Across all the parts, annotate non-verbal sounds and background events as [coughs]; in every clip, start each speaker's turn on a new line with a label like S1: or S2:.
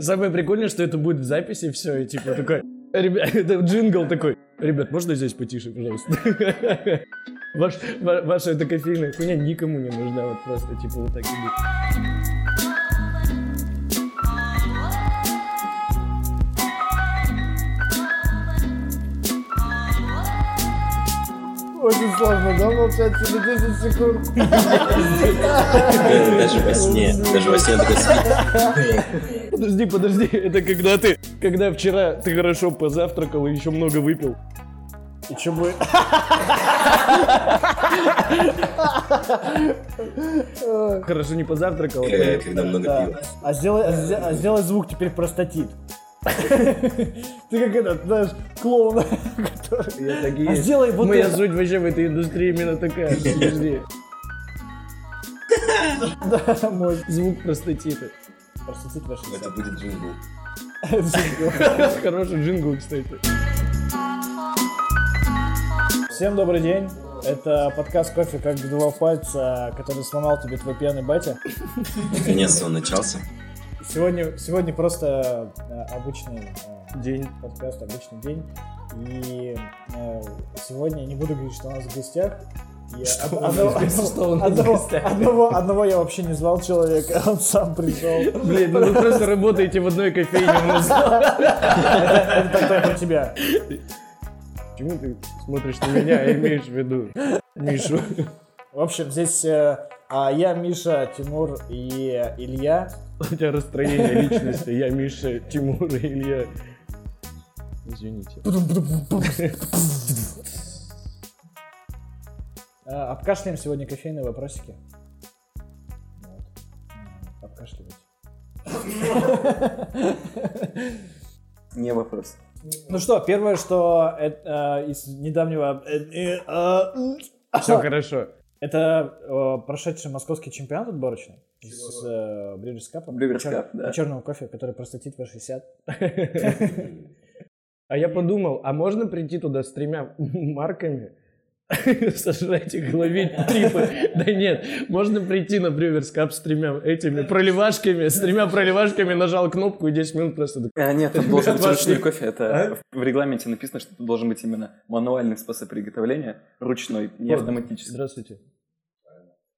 S1: Самое прикольное, что это будет в записи все, и типа такой, ребят, [laughs] это джингл такой, ребят, можно здесь потише, пожалуйста? [laughs] Ваш, ва- ваша эта кофейная хуйня никому не нужна, вот просто, типа, вот так и будет.
S2: Очень сложно, да, молчать себе 10 секунд?
S3: Даже во сне, даже во сне такой спит.
S1: Подожди, подожди, это когда ты, когда вчера ты хорошо позавтракал и еще много выпил.
S2: И что будет?
S1: Хорошо не позавтракал.
S3: Э, Когда много пива.
S2: А а сделай- а сделай звук теперь простатит. Ты как этот, знаешь, клоун, [laughs] который...
S1: Я так и
S2: А сделай вот
S1: Моя
S2: это.
S1: суть вообще в этой индустрии именно такая. Подожди. [laughs]
S2: Да, мой.
S1: Звук простатита.
S2: Простатит ваш
S3: Это будет джингл. [laughs]
S1: Хороший джингл, кстати.
S2: Всем добрый день. Это подкаст «Кофе как два пальца», который сломал тебе твой пьяный батя.
S3: Наконец-то он начался.
S2: Сегодня, сегодня просто э, обычный э,
S1: День.
S2: подкаст, обычный день. И э, сегодня я не буду говорить, что у нас в гостях. Я
S1: Что
S2: одного, я вообще не звал человека, он сам пришел.
S1: Блин, ну вы просто работаете в одной кофейне у нас. [laughs]
S2: Это тогда про тебя.
S1: Почему ты смотришь на меня и имеешь в виду Мишу?
S2: В общем, здесь а, я, Миша, Тимур и Илья.
S1: У тебя расстроение личности. Я Миша, Тимур и Илья. Извините.
S2: Э, Обкашляем сегодня кофейные вопросики. Вот. Обкашливать.
S3: Не вопрос.
S2: Ну что, первое, что это, э, из недавнего... э, э, э,
S1: Все хорошо.
S2: Это э, прошедший московский чемпионат отборочный с э, Brewers Cup.
S3: Brewers
S2: чер-
S3: Cup, да.
S2: Черного кофе, который простатит V60. [laughs]
S1: А я подумал, а можно прийти туда с тремя [laughs] марками, [laughs] сожрать их, ловить трипы? Да нет, можно прийти на Брюверс Кап с тремя этими проливашками, с тремя проливашками, нажал кнопку и 10 минут просто...
S4: А, нет, это должен быть ручной кофе. Это в регламенте написано, что это должен быть именно мануальный способ приготовления, ручной, не автоматический.
S1: Здравствуйте.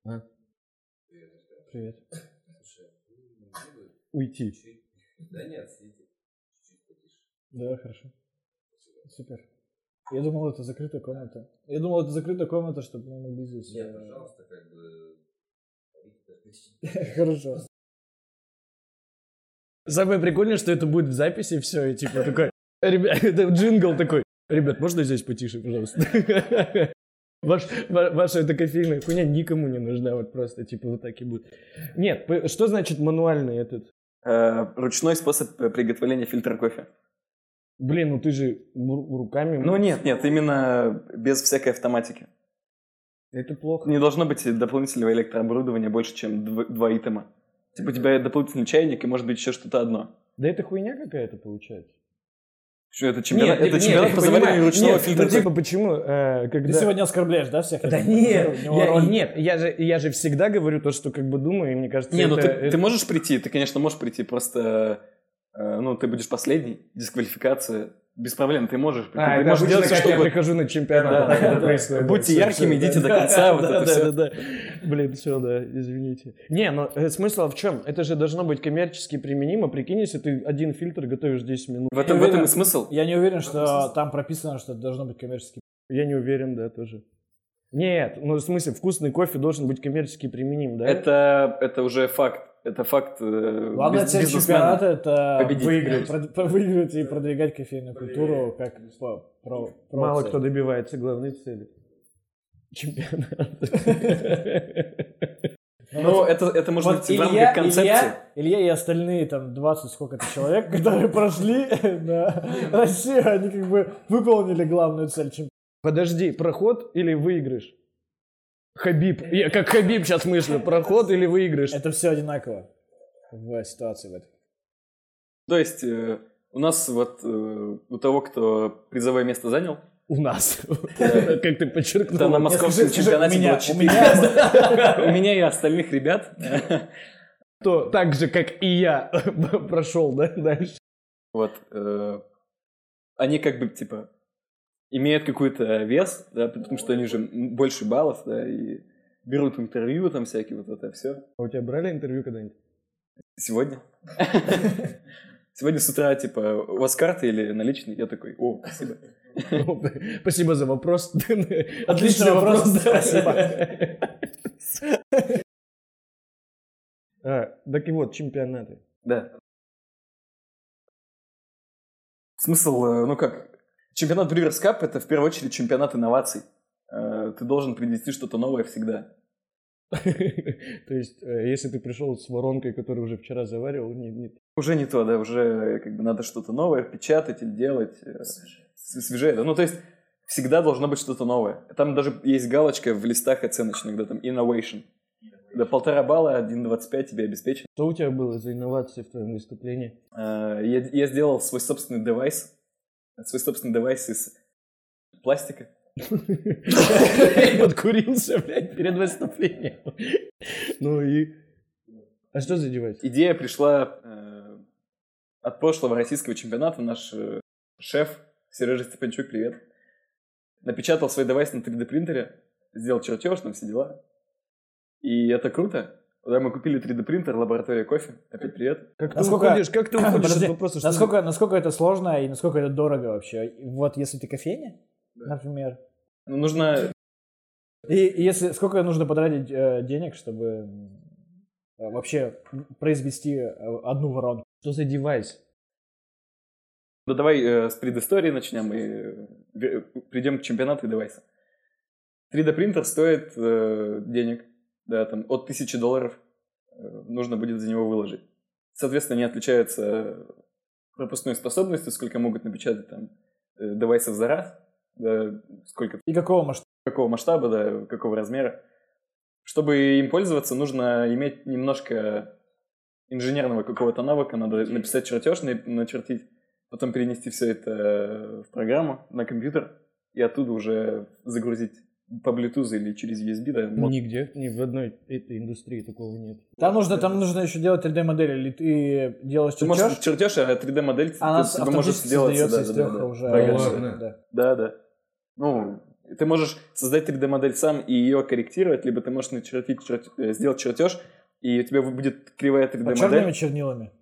S1: А? Привет. Уйти.
S2: Да, хорошо. Супер. Я думал, это закрытая комната. Я думал, это закрытая комната, чтобы мы могли здесь... Нет, пожалуйста, как бы... [laughs] Хорошо.
S1: Самое прикольное, что это будет в записи все, и типа такой, ребят, [laughs] это джингл такой, ребят, можно здесь потише, пожалуйста? [laughs] Ваш, ва- ваша эта кофейная хуйня никому не нужна, вот просто, типа, вот так и будет. Нет, что значит мануальный этот?
S4: Э, Ручной способ э, приготовления фильтра кофе.
S1: Блин, ну ты же ру- руками...
S4: Ну нет, нет, именно без всякой автоматики.
S1: Это плохо.
S4: Не должно быть дополнительного электрооборудования больше, чем дв- два итема. Типа у тебя дополнительный чайник и может быть еще что-то одно.
S1: Да это хуйня какая-то получается.
S4: Что это чемпионат,
S1: Нет,
S4: это
S1: нет,
S4: чемпионат
S1: я
S4: по завариванию ручного
S1: Нет,
S4: фильтра
S1: ну, типа, почему, э, когда...
S2: Ты сегодня оскорбляешь, да, всех?
S1: Да
S2: Это-
S1: нет, я, нет, я же, я же всегда говорю то, что как бы думаю, и мне кажется,
S4: Не, ну
S1: это-
S4: ты,
S1: это-
S4: ты можешь прийти, ты, конечно, можешь прийти, просто, ну, ты будешь последний, дисквалификация, без проблем, ты можешь.
S1: А,
S4: ты можешь делать,
S1: как
S4: что
S1: я прихожу на чемпионат,
S4: Да,
S1: так
S4: да,
S1: это
S4: да.
S1: происходит.
S4: Будьте яркими, идите до конца, вот
S1: Да,
S4: это
S1: да,
S4: всё.
S1: да, да. Блин, все, да, извините. Не, ну э, смысл в чем? Это же должно быть коммерчески применимо. Прикинь, если ты один фильтр готовишь 10 минут.
S4: В этом, в этом и смысл.
S2: Я не уверен, что там прописано, что это должно быть коммерчески.
S1: Я не уверен, да, тоже. Нет, ну в смысле, вкусный кофе должен быть коммерчески применим, да?
S4: Это, это уже факт. Это факт э,
S2: Главная цель чемпионата это
S4: Победить.
S2: выиграть. Прод- про- [laughs] выиграть и продвигать кофейную культуру как по- про, про
S1: Мало
S2: цель.
S1: кто добивается главной цели. Чемпионат.
S4: Ну, это, это может
S2: Вот
S4: быть в рамках
S2: Илья,
S4: концепции.
S2: Илья, Илья и остальные там 20 сколько-то человек, [laughs] которые прошли [laughs] на Россию, они как бы выполнили главную цель чемпионата.
S1: Подожди, проход или выигрыш? Хабиб. Я как Хабиб сейчас мыслю. Проход или выигрыш?
S2: Это все одинаково в ситуации в этой.
S4: То есть э, у нас вот э, у того, кто призовое место занял,
S1: У нас. Как ты подчеркнул.
S4: это на московском чемпионате
S2: у меня,
S4: было
S2: у
S4: четыре.
S2: меня [laughs]
S4: У меня и остальных ребят [laughs]
S1: то так же, как и я, [laughs] прошел, да, дальше.
S4: Вот. э, они как бы, типа, имеют какой-то вес, да, потому что они же больше баллов, да, и берут интервью там всякие, вот это все.
S1: А у тебя брали интервью когда-нибудь?
S4: Сегодня. [laughs] Сегодня с утра, типа, у вас карты или наличные? Я такой, о, спасибо. [laughs]
S1: Спасибо за вопрос. [laughs] Отличный
S2: вопрос, спасибо.
S1: А, Так и вот, чемпионаты.
S4: Да. Смысл, э, ну как, чемпионат Brewers Cup это в первую очередь чемпионат инноваций. Э, Ты должен принести что-то новое всегда. [laughs]
S1: То есть, э, если ты пришел с воронкой, которую уже вчера заваривал, не, не-
S4: Уже не то, да, уже как бы надо что-то новое печатать или делать. э, Свежее, да. Ну, то есть, всегда должно быть что-то новое. Там даже есть галочка в листах оценочных, да, там innovation. Да, полтора балла, 1,25 тебе обеспечен.
S1: Что у тебя было за инновации в твоем выступлении?
S4: Э, Я, я сделал свой собственный девайс, свой собственный девайс из пластика. [laughs]
S1: Подкурился, блядь, перед выступлением. Ну и... А что за девайс?
S4: Идея пришла э, от прошлого российского чемпионата. Наш э, шеф Сережа Степанчук, привет, напечатал свой девайс на 3D принтере, сделал чертеж, там все дела. И это круто. Когда мы купили 3D принтер, лаборатория кофе. Опять привет.
S1: Как ты
S2: Насколько-
S1: уходишь, как ты [clears throat] уходишь
S2: Подожди,
S1: от вопроса? что
S2: Насколько, насколько это сложно и насколько это дорого вообще? Вот если ты кофейня, например,
S4: Ну, нужно
S2: и, и если сколько нужно потратить э, денег, чтобы э, вообще произвести э, одну воронку?
S1: Что за девайс?
S4: Да давай э, с предыстории начнем и э, ве- придем к чемпионату и девайса. 3D принтер стоит э, денег, да, там от 1000 долларов э, нужно будет за него выложить. Соответственно, не отличается пропускной способностью, сколько могут напечатать там э, девайсов за раз, да, сколько
S2: И какого масштаба?
S4: какого масштаба, да, какого размера. Чтобы им пользоваться, нужно иметь немножко инженерного какого-то навыка, надо написать чертеж, на- начертить, потом перенести все это в программу на компьютер и оттуда уже загрузить по Bluetooth или через USB, да, мод-
S1: Нигде, ни в одной этой индустрии такого нет.
S2: Там нужно, там нужно еще делать 3D-модель, или ты делаешь
S4: Ты
S2: чертеж,
S4: можешь чертеж, а 3D-модель
S2: она
S4: тебе может
S2: автоматически
S4: сделаться,
S2: создается
S4: да,
S2: из
S4: да, да, да.
S2: уже.
S1: Ладно.
S2: Да.
S4: Да, да. Ну, ты можешь создать 3D-модель сам и ее корректировать, либо ты можешь начертить, чер- э, сделать чертеж, и у тебя будет кривая
S2: А черными
S4: 3D-модель,
S2: чернилами.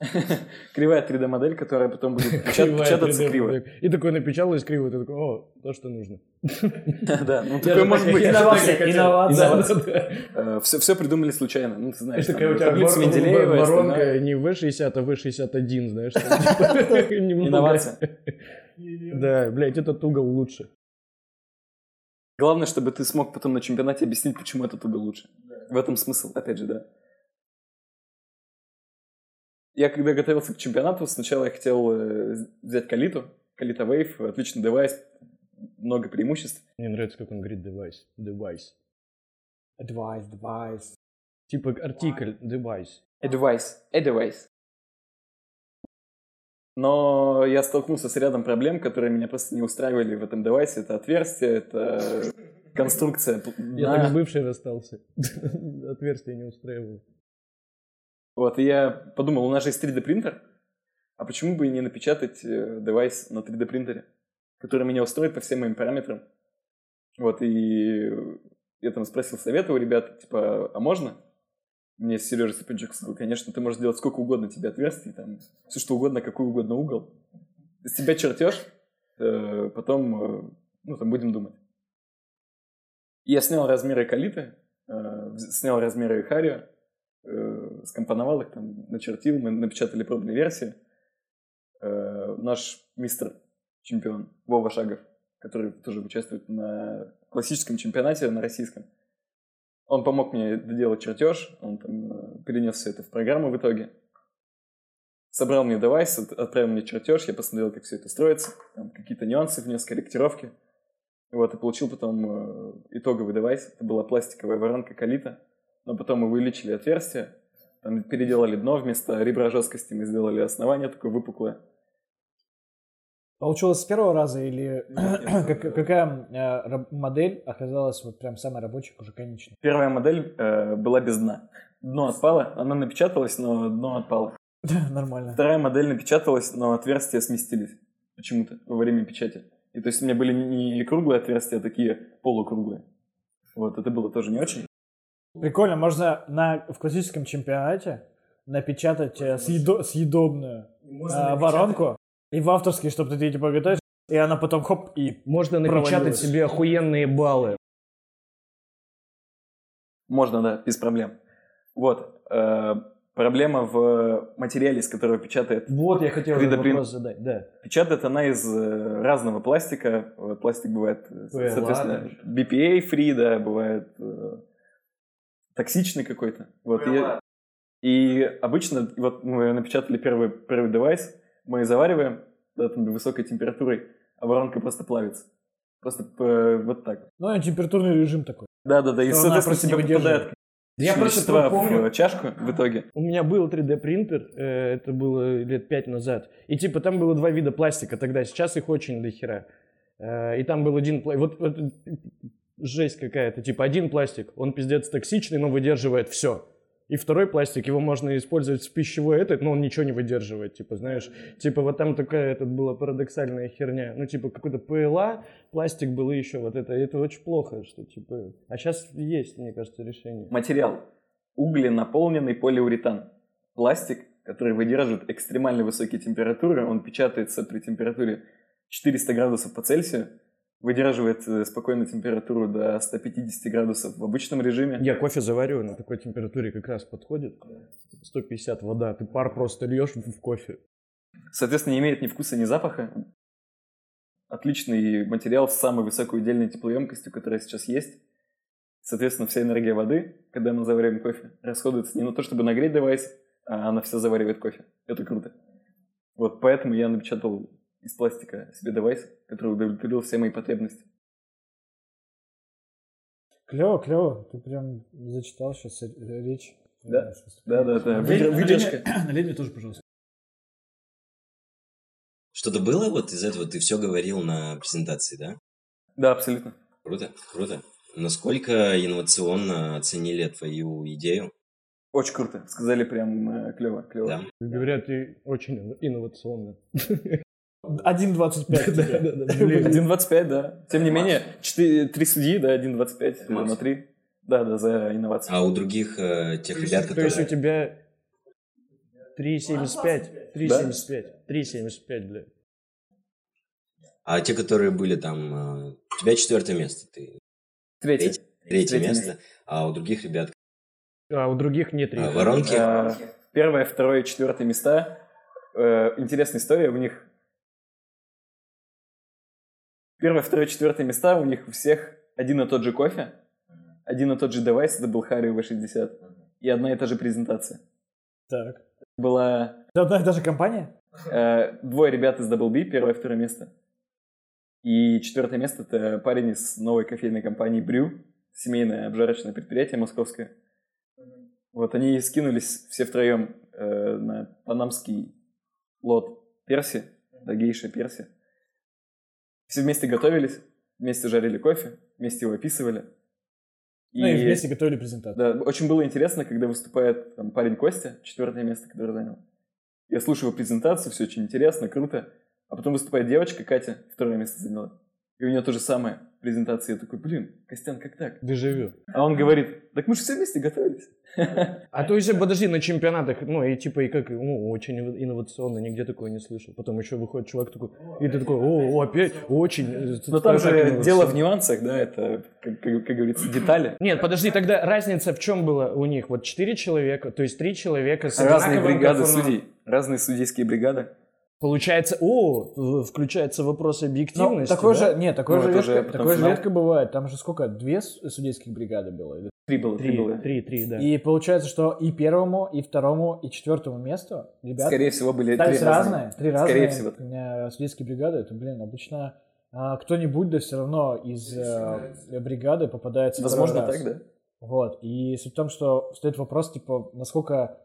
S2: [laughs]
S4: кривая 3D-модель, которая потом будет [laughs] печататься
S1: 3D
S4: криво.
S1: И такой напечаталось криво, ты такой, о, то, что нужно.
S4: Да, ну такое
S1: же
S4: может быть.
S2: Инновация, инновация.
S4: Все, все придумали случайно, ну ты знаешь.
S1: Такая у тебя воронка не V60, а V61, знаешь. [laughs]
S4: Инновация.
S1: Да, блядь, этот угол лучше.
S4: Главное, чтобы ты смог потом на чемпионате объяснить, почему этот угол лучше. В этом смысл, опять же, да. Я когда готовился к чемпионату, сначала я хотел э, взять Калиту, Kalita Wave, отличный девайс, много преимуществ.
S1: Мне нравится, как он говорит девайс. Девайс.
S2: Advice, device.
S1: Типа артикль, девайс.
S4: A device. Но я столкнулся с рядом проблем, которые меня просто не устраивали в этом девайсе. Это отверстие, это конструкция.
S1: Я
S4: дна.
S1: так с бывшей расстался. [laughs] Отверстие не устраивало.
S4: Вот, и я подумал, у нас же есть 3D принтер, а почему бы и не напечатать э, девайс на 3D принтере, который меня устроит по всем моим параметрам. Вот, и я там спросил совета у ребят, типа, а можно? Мне Сережа Степанчук сказал, конечно, ты можешь делать сколько угодно тебе отверстий, там, все что угодно, какой угодно угол. Из тебя чертеж, э, потом, э, ну, там, будем думать. Я снял размеры калиты, э, снял размеры харио, э, скомпоновал их, там, начертил, мы напечатали пробные версии. Э, наш мистер чемпион Вова Шагов, который тоже участвует на классическом чемпионате, на российском, он помог мне доделать чертеж, он там э, перенес все это в программу в итоге. Собрал мне девайс, от- отправил мне чертеж, я посмотрел, как все это строится, там какие-то нюансы внес, корректировки. Вот, и получил потом э, итоговый девайс. Это была пластиковая воронка Калита. Но потом мы увеличили отверстие, там переделали дно, вместо ребра жесткости мы сделали основание такое выпуклое.
S2: Получилось с первого раза или
S4: Нет, [clears throat]
S2: как-
S4: э,
S2: какая э, модель оказалась вот прям самой рабочей, уже конечной?
S4: Первая модель э, была без дна. Дно отпало, она напечаталась, но дно отпало. [laughs]
S2: Нормально.
S4: Вторая модель напечаталась, но отверстия сместились почему-то во время печати. И то есть у меня были не круглые отверстия, а такие полукруглые. Вот, это было тоже не очень.
S2: Прикольно, можно на, в классическом чемпионате напечатать э, съедо- съедобную э, воронку и в авторский, чтобы ты типа готовишь, и она потом хоп и
S1: Можно напечатать себе охуенные баллы.
S4: Можно, да, без проблем. Вот. э, проблема в материале, из которого печатает.
S1: Вот я хотел
S4: 3D
S1: этот вопрос задать, да.
S4: Печатает она из э, разного пластика. Пластик бывает, э,
S1: PLA,
S4: соответственно,
S1: даже.
S4: BPA free, да, бывает э, токсичный какой-то. Вот, и, и обычно, вот мы напечатали первый, первый девайс, мы завариваем да, там, до высокой температуры, а воронка просто плавится. Просто э, вот так.
S2: Ну, и температурный режим такой.
S4: Да-да-да, и, соответственно, тебе попадает
S1: Я просто помню,
S4: в чашку в итоге.
S1: У меня был 3D принтер, э, это было лет пять назад. И типа там было два вида пластика тогда, сейчас их очень дохера. Э, И там был один пластик, вот, вот, жесть какая-то, типа один пластик, он пиздец токсичный, но выдерживает все. И второй пластик, его можно использовать в пищевой этот, но он ничего не выдерживает, типа, знаешь. Типа вот там такая, этот была парадоксальная херня. Ну, типа, какой-то ПЛА, пластик был и еще вот это. Это очень плохо, что типа... А сейчас есть, мне кажется, решение.
S4: Материал. Угленаполненный полиуретан. Пластик, который выдерживает экстремально высокие температуры. Он печатается при температуре 400 градусов по Цельсию. Выдерживает э, спокойно температуру до 150 градусов в обычном режиме.
S1: Я кофе завариваю на такой температуре, как раз подходит. 150 вода, ты пар просто льешь в в кофе.
S4: Соответственно, не имеет ни вкуса, ни запаха. Отличный материал с самой высокой удельной теплоемкостью, которая сейчас есть. Соответственно, вся энергия воды, когда мы завариваем кофе, расходуется не на то, чтобы нагреть девайс, а она все заваривает кофе. Это круто. Вот поэтому я напечатал из пластика себе девайс, который удовлетворил все мои потребности.
S2: Клево, клево. Ты прям зачитал сейчас речь.
S4: Да.
S2: Э,
S4: Да, да, да. Выдержка.
S2: Налей мне тоже, пожалуйста.
S3: Что-то было вот из этого? Ты все говорил на презентации, да?
S4: Да, абсолютно.
S3: Круто, круто. Насколько инновационно оценили твою идею?
S4: Очень круто. Сказали прям э, клево, клево.
S3: Да.
S1: Говорят, ты очень инновационно. [laughs]
S2: 1.25
S1: Да,
S2: тебе.
S1: да, да, [laughs] блин.
S4: 1.25, да. Тем не менее, 4, 3 судьи, да, 1.25 на 3. Да, да, за инновации.
S3: А у других э, тех ребят,
S1: То есть у
S3: которые...
S1: тебя 3,75. 3,75. 3,75, бля.
S3: А те, которые были там... э, У тебя четвертое место, ты
S4: Третье.
S3: третье, третье место, а у других ребят...
S1: А у других нет
S3: а,
S1: три.
S3: воронки...
S4: Э, Первое, второе, четвертое места. Э, Интересная история. У них первое, второе, четвертое места. У них у всех один и тот же кофе, один и тот же девайс. Это был Harry V60. И одна и та же презентация.
S2: Так.
S4: Была
S2: Это одна и та же компания?
S4: э, двое ребят из Double B, первое, второе место. И четвертое место это парень из новой кофейной компании Brew, семейное обжарочное предприятие московское. Вот они скинулись все втроем э, на панамский лот перси, да, гейша перси. Все вместе готовились, вместе жарили кофе, вместе его описывали.
S2: Ну и вместе готовили презентацию.
S4: Да, очень было интересно, когда выступает там, парень Костя, четвертое место, которое занял. Я слушаю его презентацию, все очень интересно, круто. А потом выступает девочка, Катя, второе место заняла. И у нее то же самое презентация. Я такой, блин, Костян, как так?
S1: Дежавю.
S4: А он говорит, так мы же все вместе готовились.
S1: А то есть, подожди, на чемпионатах, ну, и типа, и как, ну, очень инновационно, нигде такого не слышал. Потом еще выходит чувак такой, и ты такой, о, опять, очень. э,
S4: Но там же
S1: инновационно».
S4: дело в нюансах, да, это, как, как- как говорится, детали.
S1: Нет, подожди, тогда разница в чем была у них? Вот четыре человека, то есть три человека с
S4: Разные бригады судей, разные судейские бригады.
S1: Получается, о, включается вопрос
S2: Ну,
S1: объективности,
S2: такое
S1: да?
S2: же, нет, такое
S4: Ну,
S2: же,
S4: же
S2: редко,
S4: потом
S2: такое же редко бывает. Там же сколько, две судейских бригады было? Или-
S4: Три было, три,
S1: Три,
S4: было.
S1: три, три, да.
S2: И получается, что и первому, и второму, и четвертому месту ребята
S4: Скорее всего, были три
S2: разные. Три
S4: Скорее
S2: разные
S4: всего.
S2: у меня судейские бригады. Это, блин, обычно а, кто-нибудь, да все равно из э, бригады попадается
S4: Возможно, так, да?
S2: Вот. И суть в том, что стоит вопрос, типа, насколько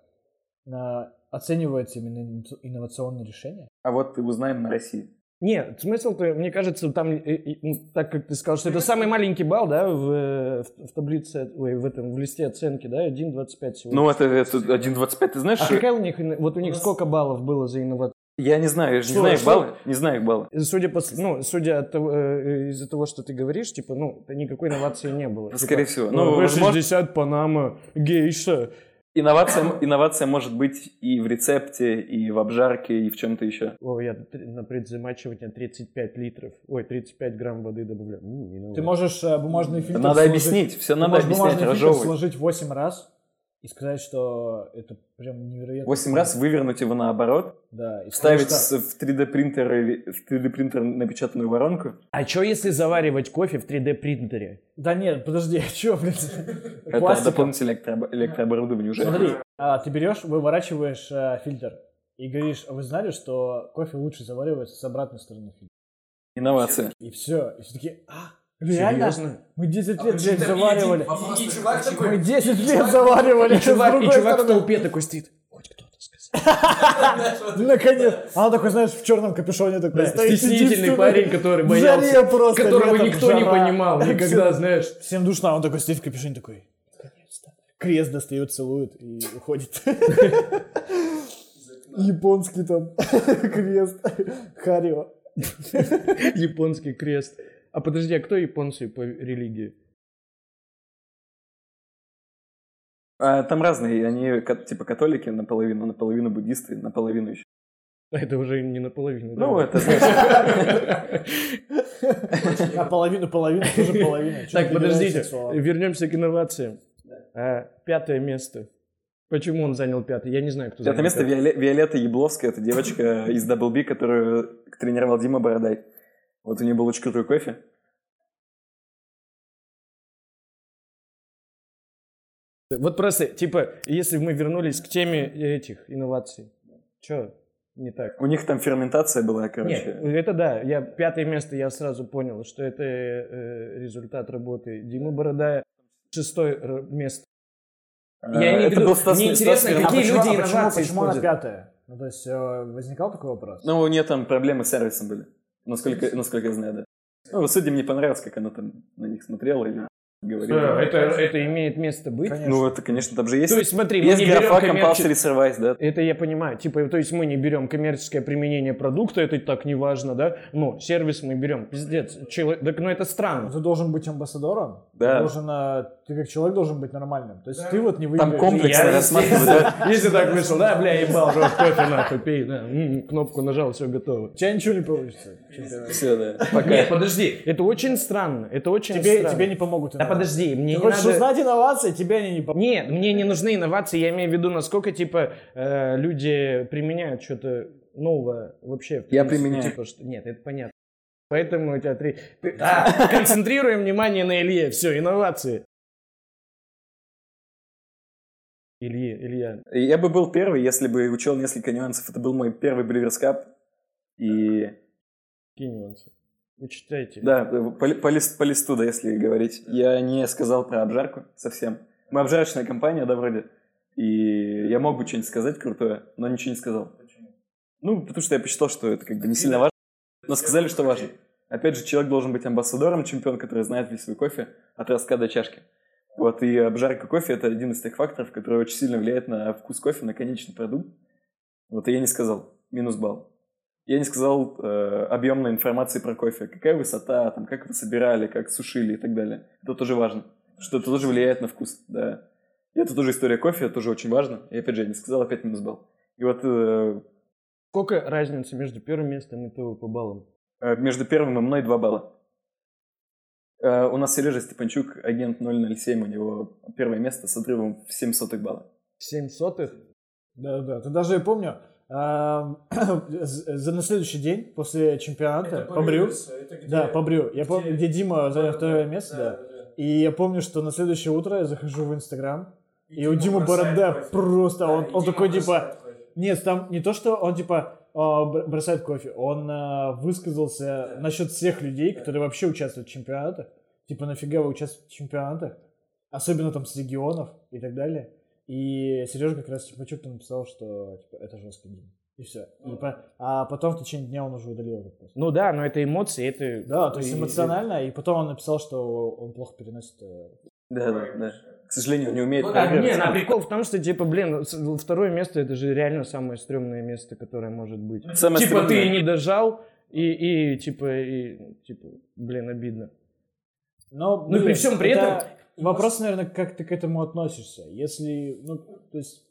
S2: а, оценивается именно инно- инновационное решение.
S4: А вот и узнаем на России.
S1: Нет, смысл-то, мне кажется, там, э, э, ну, так как ты сказал, что это самый маленький балл, да, в, э, в, таблице, ой, в этом, в листе оценки, да, 1.25 всего.
S4: Ну, это, это 1.25, ты знаешь,
S1: а
S4: что-
S1: какая у них, вот у них сколько баллов было за инновацию?
S4: я не знаю, я же не знаю их
S1: что?
S4: баллы, не знаю их баллы.
S1: Судя по, ну, судя от того, э, из-за того, что ты говоришь, типа, ну, никакой инновации не было. Типа,
S4: Скорее всего.
S1: Ну,
S4: Ну, возможно,
S1: V60, Панама, гейша.
S4: Инновация, инновация может быть и в рецепте, и в обжарке, и в чем-то еще.
S1: О, я на предзамачивание 35 литров, ой, 35 грамм воды добавляю. М, не
S2: Ты
S1: надо.
S2: можешь э, бумажный фильтр
S4: Надо
S2: сложить-
S4: объяснить, все надо объяснять,
S2: бумажный фильтр
S4: разжевывать.
S2: сложить 8 раз и сказать, что это прям невероятно.
S4: Восемь раз вывернуть его наоборот,
S2: Да. и
S4: вставить с- в 3D принтер или в 3D принтер напечатанную воронку.
S1: А что если заваривать кофе в 3D принтере?
S2: что- Да нет, подожди, [laughs] что, блин?
S4: Это
S2: Пластиком.
S4: дополнительное электро- электрооборудование уже.
S2: Смотри, а, ты берешь, выворачиваешь э, фильтр и говоришь, а вы знали, что кофе лучше заваривается с обратной стороны фильтра?
S4: Инновация.
S2: И все. И все такие, а, реально?
S1: Серьезно?
S2: Мы 10
S5: А
S2: лет, блядь, заваривали.
S5: И чувак
S2: Мы
S5: такой...
S2: 10 лет заваривали.
S1: И чувак, и чувак в толпе такой стоит. Хоть кто-то сказал. [laughs]
S2: Наконец. А он такой, знаешь, в черном капюшоне такой стоит,
S1: стеснительный парень, который боялся, которого никто не понимал никогда, знаешь.
S2: Всем душно, а он такой стоит в капюшоне такой, наконец-то. Крест достает, целует и уходит. [laughs] Японский там [laughs] крест. Харио.
S1: Японский крест. А подожди, а кто японцы по религии?
S4: А, там разные, они типа католики наполовину, наполовину буддисты, наполовину еще.
S1: А Это уже не наполовину.
S4: Ну,
S1: да?
S4: это, [laughs] [laughs] знаешь,
S2: А половину, половину, тоже половина.
S1: Так, подождите, вернемся к инновациям. А, Пятое место. Почему он занял пятое? Я не знаю, кто занял
S4: место
S1: пятое.
S4: Виоле- Виолетта Ябловская, это девочка из Double B, которую тренировал Дима Бородай. Вот у нее был очень крутой кофе.
S1: Вот просто, типа, если мы вернулись к теме этих инноваций, что не так?
S4: У них там ферментация была, короче.
S1: Нет, это да. Я пятое место я сразу понял, что это э, результат работы Димы Бородая. Шестое место.
S4: А,
S1: Я в
S4: это
S1: виду,
S4: был Стас-
S1: мне
S4: Стас
S1: интересно,
S4: Миронов.
S1: какие
S2: почему,
S1: люди
S2: а почему,
S1: инновации
S2: почему она пятая? Ну, то есть, э, возникал такой вопрос?
S4: Ну, у нее там проблемы с сервисом были. Насколько, насколько я знаю, да. Ну, судьям не понравилось, как она там на них смотрела или говорила.
S1: Да, это, это имеет место быть.
S2: Конечно.
S4: Ну, это, конечно, там же есть,
S1: То есть, смотри, мы
S4: есть
S1: не берем
S4: графа
S1: коммерче-
S4: compulsory service, да.
S1: Это я понимаю. Типа, то есть мы не берем коммерческое применение продукта, это так не важно, да? Но сервис мы берем. Пиздец. Чело- Так, ну это странно.
S2: Ты должен быть амбассадором.
S4: Да.
S2: Ты, должен, э, ты как человек должен быть нормальным. То есть ты вот не
S4: Там
S2: выиграешь.
S4: комплекс
S1: Я,
S4: рассматривать, да.
S1: Если так вышел, да, бля, ебал, кофе нахуй, пей, да, кнопку нажал, все готово.
S2: У тебя ничего не получится.
S4: Все, да.
S1: Нет, подожди, это очень странно, это очень
S2: Тебе,
S1: странно.
S2: тебе не помогут.
S1: Да подожди, мне
S2: Ты
S1: не
S2: хочешь
S1: надо...
S2: узнать инновации, тебе они не помогут.
S1: Нет, мне не нужны инновации, я имею в виду, насколько, типа, э, люди применяют что-то новое вообще. в
S4: Я
S1: принципе,
S4: применяю.
S1: Типа, что... Нет, это понятно. Поэтому у тебя три... Ты- А, [laughs] концентрируем внимание на Илье, все, инновации. Илье, Илья.
S4: Я бы был первый, если бы учел несколько нюансов. Это был мой первый Cup. И
S1: Кинь нюансы. Вы читайте.
S4: да, по, ли- по лист- по листу, да, если говорить. Я не сказал про обжарку совсем. Мы обжарочная компания, да, вроде. И я мог бы что-нибудь сказать крутое, но ничего не сказал. Ну, потому что я посчитал, что это как бы не сильно важно. Но сказали, что важно. Опять же, человек должен быть амбассадором, чемпион, который знает весь свой кофе от ростка до чашки. Вот, и обжарка кофе – это один из тех факторов, который очень сильно влияет на вкус кофе, на конечный продукт. Вот, и я не сказал. Минус балл. Я не сказал э, объемной информации про кофе. Какая высота, там, как вы собирали, как сушили и так далее. Это тоже важно. Что это тоже влияет на вкус, да. И это тоже история кофе, это тоже очень важно. И опять же, я не сказал, опять минус балл. И вот э,
S1: Сколько разницы между первым местом и ТВ по баллам?
S4: Э, Между первым и мной 2 балла. Э, У нас Сережа Степанчук, агент 007, у него первое место с отрывом в 7 сотых балла.
S1: Семь сотых?
S2: Да, да. Ты даже я помню, [coughs] за на следующий день после чемпионата побрю. Да, побрю. Я помню, где Дима занял второе место, да. И я помню, что на следующее утро я захожу в Инстаграм, и, у Димы борода просто, он, он такой типа, нет, там не то, что он типа а, бр- бросает кофе, он а, высказался насчет всех людей, которые вообще участвуют в чемпионатах. Типа, нафига вы участвуете в чемпионатах? Особенно там с регионов и так далее. И Сережа как раз Чепачук там написал, что типа, это жесткий гимн. И все. И по... А потом в течение дня он уже удалил этот пост.
S1: Ну да, но это эмоции, это...
S2: Да, то есть эмоционально. И потом он написал, что он плохо переносит... э,
S4: Да, да, да. К сожалению, не умеет
S1: А,
S4: проигрывать.
S1: не, на прикол в том, что, типа, блин, второе место, это же реально самое стрёмное место, которое может быть.
S4: Самое
S1: типа, ты
S4: стрёмное.
S1: не дожал, и, и, типа, и, типа, блин, обидно.
S2: Но,
S1: Ну, при всем при
S2: это Вопрос, наверное, как ты к этому относишься. Если, ну, то есть,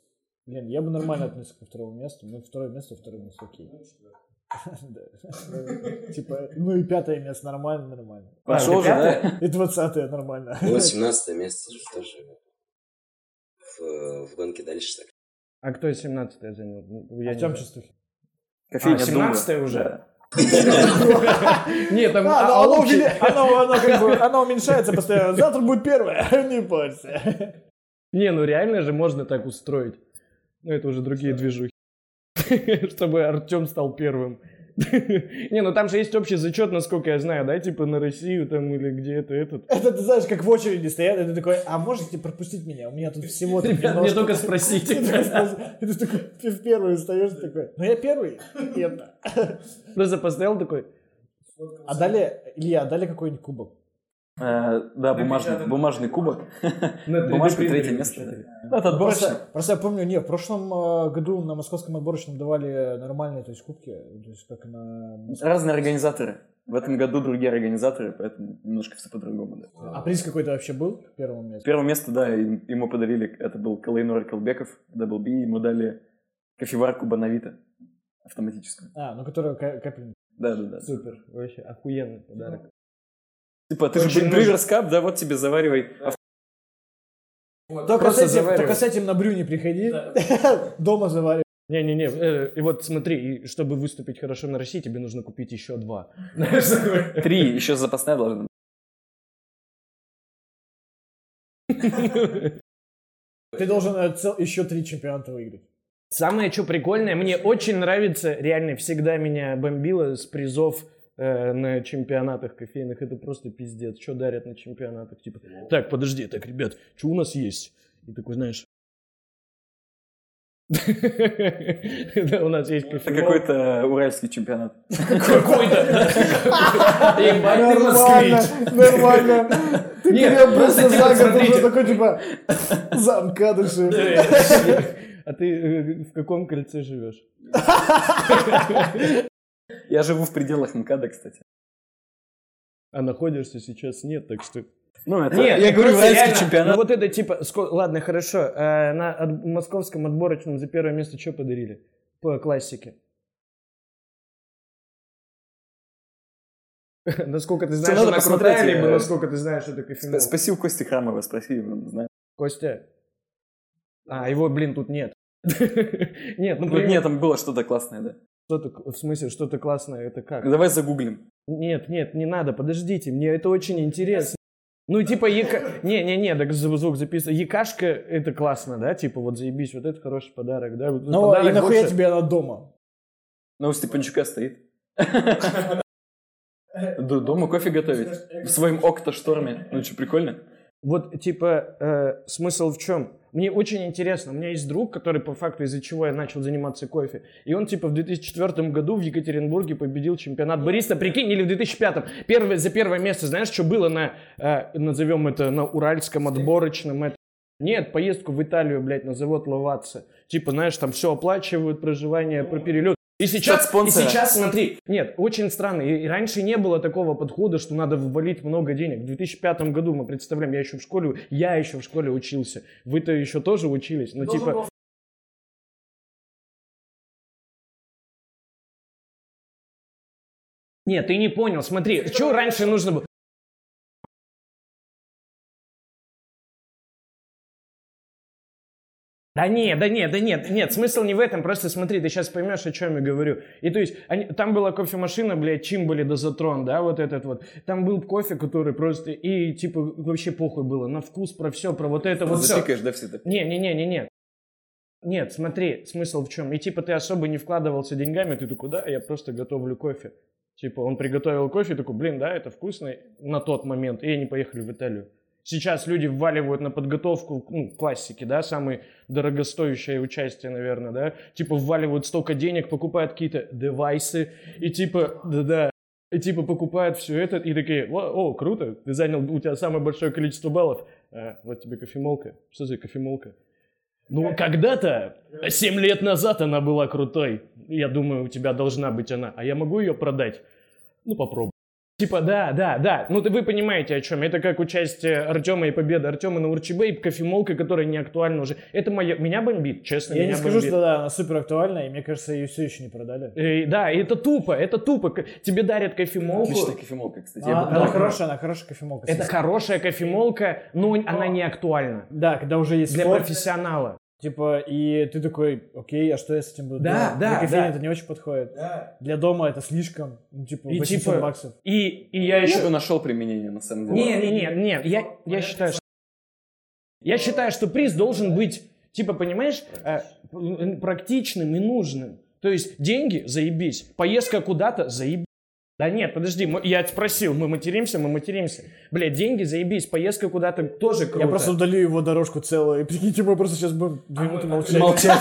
S2: блин, я бы нормально относился ко второму месту, но второе место, второе место окей. Типа, ну и пятое место нормально, нормально.
S4: Пошел же, да?
S2: И двадцатое нормально.
S3: 18 место же тоже в, гонке дальше так.
S1: А кто 17-е занял?
S2: Артем. Чистухин.
S1: А,
S4: Думба.
S1: 17-е уже? [laughs] Нет, там...
S2: А,
S1: а,
S2: бы, оно уменьшается постоянно. Завтра будет первое, [laughs] не парься.
S1: Не, ну реально же можно так устроить. Ну, это уже другие движухи. [laughs] Чтобы Артем стал первым. [laughs] Не, ну там же есть общий зачет, насколько я знаю, да, типа на Россию там или где это этот.
S2: Это ты знаешь, как в очереди стоят, и ты такой, а можете пропустить меня? У меня тут всего тут
S1: Ребят, мне
S2: немножко».
S1: только спросите. [laughs]
S2: И ты такой, ты в первую встаешь, такой, ну я первый. Нет.
S1: Просто поставил такой,
S2: А далее, Илья, а далее какой-нибудь кубок?
S4: Э, Да, бумажный, бумажный кубок. [laughs] Бумажка
S1: 3D
S4: третье место. Это отборочно.
S2: Просто, просто я помню, не, в прошлом э, году на московском отборочном давали нормальные, то есть кубки, то есть как на...
S4: Разные организаторы. В этом году другие организаторы, поэтому немножко все по-другому. Да.
S2: А приз какой-то вообще был к первому месту?
S4: Первое место, да, ему подарили, это был Калайнор Калбеков, Double B, ему дали кофеварку Банавита автоматическую.
S2: А, ну которая ка- капельница.
S4: Да, да, да.
S1: Супер, вообще охуенный подарок.
S4: Типа, ты же. Brewers Cup, да, вот тебе заваривай. ав-
S2: Только, с этим, только с этим на брю не приходи, [laughs] дома заваривай.
S1: Не-не-не, э, и вот смотри, и чтобы выступить хорошо на России, тебе нужно купить еще два.
S4: Три, еще запасная должна быть. [laughs]
S2: Ты должен цел- еще три чемпионата выиграть.
S1: Самое, что прикольное, мне очень нравится, реально всегда меня бомбило с призов э, на чемпионатах кофейных. Это просто пиздец. Что дарят на чемпионатах? Типа, так, подожди, так, ребят, что у нас есть? И такой, знаешь... Да, у нас есть
S4: Это
S1: кофе.
S4: какой-то уральский чемпионат.
S1: Какой-то.
S2: Нормально, нормально. Ты прям
S1: просто
S2: просто
S1: типа,
S2: за год уже такой, типа, замка души.
S1: А ты э, в каком кольце живешь? [laughs]
S4: Я живу в пределах МКАДа, кстати.
S1: А находишься сейчас нет, так что...
S4: Ну, это,
S1: Нет,
S4: я говорю,
S1: просто
S4: уральский
S1: реально,
S4: чемпионат.
S1: Ну вот это типа, ладно, хорошо. э, на от- московском отборочном за первое место что подарили? По классике. [laughs] Насколько ты знаешь, она
S4: посмотреть,
S1: крутая, либо
S4: э,
S1: насколько ты знаешь, что это кофемол.
S4: Сп- Спроси у Кости Храмова, спроси, он знает.
S1: Костя. А, его, блин, тут нет. [laughs] Нет, ну,
S4: Ну,
S1: блин,
S4: нет, там было что-то классное, да.
S1: Что-то, в смысле, что-то классное, это как?
S4: Давай загуглим.
S1: Нет, нет, не надо, подождите, мне это очень интересно. Ну, типа, яка... [laughs] Не-не-не, так звук звук записывай. Якашка, это классно, да? Типа, вот заебись, вот это хороший подарок, да?
S2: Ну,
S1: подарок
S2: и нахуя
S1: больше-
S2: тебе она дома?
S4: Ну, у Степанчука стоит. [laughs] Дома кофе готовить. В своем окто-шторме. Ну, что, прикольно?
S1: Вот, типа, э, смысл в чем? Мне очень интересно. У меня есть друг, который, по факту, из-за чего я начал заниматься кофе. И он, типа, в 2004 году в Екатеринбурге победил чемпионат бариста. Прикинь, или в 2005. Первое, за первое место, знаешь, что было на, э, назовем это, на уральском отборочном? Это... Нет, поездку в Италию, блядь, на завод Ловаться. Типа, знаешь, там все оплачивают, проживание, про перелет. И сейчас, и сейчас, смотри, нет, очень странно. И, раньше не было такого подхода, что надо ввалить много денег. В 2005 году мы представляем, я еще в школе, я еще в школе учился. Вы-то еще тоже учились, но типа... Нет, ты не понял, смотри, что раньше нужно было? Да нет, да нет, да нет, нет, смысл не в этом, просто смотри, ты сейчас поймешь, о чем я говорю. И то есть, они- там была кофемашина, блядь, Чимбали Дозатрон, да, вот этот вот. Там был кофе, который просто, и типа вообще похуй было, на вкус, про все, про вот это вот все.
S4: Да, все это?
S1: Не-не-не-не-не. Нет, смотри, смысл в чем. И типа ты особо не вкладывался деньгами, ты такой, да, я просто готовлю кофе. Типа он приготовил кофе, такой, блин, да, это вкусно на тот момент, и они поехали в Италию. Сейчас люди вваливают на подготовку, ну, классики, да, самые дорогостоящее участие, наверное, да, типа вваливают столько денег, покупают какие-то девайсы, и типа, да-да, и типа покупают все это, и такие, о, о, круто, ты занял, у тебя самое большое количество баллов, а, вот тебе кофемолка, что за кофемолка? Ну, когда-то, 7 лет назад она была крутой, я думаю, у тебя должна быть она, а я могу ее продать? Ну, попробуй. Типа, да, да, да. Ну, вы понимаете, о чем. Это как участие Артема и победа Артема на Урчебе, и кофемолка, которая не актуальна уже. Это моя, меня бомбит, честно.
S2: Я
S1: меня
S2: не скажу,
S1: бомбит.
S2: что да, она супер актуальна, и мне кажется, ее все еще не продали.
S1: Э, да, и это тупо, это тупо. Тебе дарят кофемолку.
S4: Отличная кофемолка, кстати.
S2: А, она
S4: да.
S2: хорошая, она хорошая кофемолка.
S1: Это хорошая кофемолка, но она не актуальна.
S2: Да, когда уже есть
S1: Для
S2: спор,
S1: профессионала.
S2: Типа, и ты такой, окей, а что я с этим буду
S1: Да,
S2: делать?
S1: да,
S2: Для кофейни
S1: да.
S2: это не очень подходит. Для дома это слишком, ну, типа,
S1: И
S2: 800
S1: типа-
S2: баксов.
S1: И, и я
S4: Я
S1: еще...
S4: еще нашел применение, на самом деле.
S1: Не, не, не, не, я, я считаю, что... Я считаю, что приз должен быть, типа, понимаешь, э, практичным и нужным. То есть деньги, заебись, поездка куда-то, заебись. Да нет, подожди, мы- я спросил, мы материмся, мы материмся. Бля, деньги, заебись, поездка куда-то тоже круто.
S2: Я просто удалю его дорожку целую, и прикиньте, мы просто сейчас будем две минуты молчать.
S4: Молчать.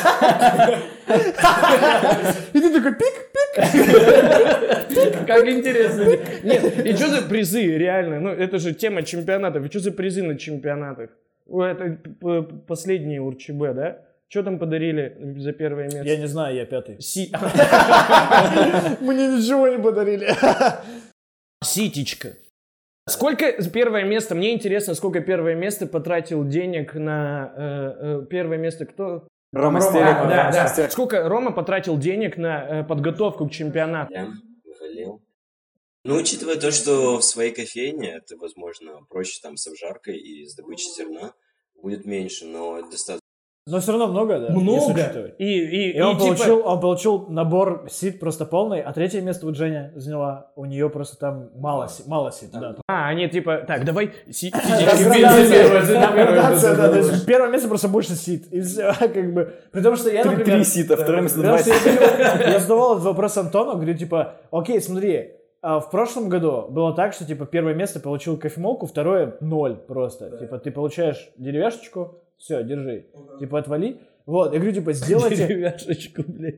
S2: И ты такой, пик,
S1: Как интересно. Нет, и что за призы, реально? Ну, это же тема чемпионатов. И что за призы на чемпионатах? Это последние УРЧБ, да? Что там подарили за первое место?
S2: Я не знаю, я пятый.
S1: Си- [laughs]
S2: Мне ничего не подарили.
S1: Ситечка. Сколько первое место? Мне интересно, сколько первое место потратил денег на э, э, первое место кто?
S4: Рома
S1: А,
S4: Стерег.
S1: да, да.
S4: Стерег.
S1: Сколько Рома потратил денег на э, подготовку к чемпионату?
S3: Я валил. Ну, учитывая то, что в своей кофейне это, возможно, проще там с обжаркой и с добычей зерна, будет меньше, но это достаточно.
S2: Но все равно много, да?
S1: Много.
S2: учитывать.
S1: И, и,
S2: И он,
S1: и типа-
S2: получил, он получил набор сит просто полный, а третье место вот Женя заняла. У нее просто там мало, си- мало сит. Да.
S1: А, они типа, так, давай си-
S2: Градация,
S1: сидеть.
S2: градация, да, то есть Первое место просто больше сит. И все, [laughs] как бы. Потому что я, например...
S4: Три сита, второе место два
S2: я задавал этот вопрос Антону, говорю, типа, окей, смотри, а в прошлом году было так, что, типа, первое место получил кофемолку, второе — ноль просто. Типа, ты получаешь деревяшечку, все, держи. Типа, отвали. Вот, я говорю, типа, сделайте,
S1: Деревяшечку, блядь.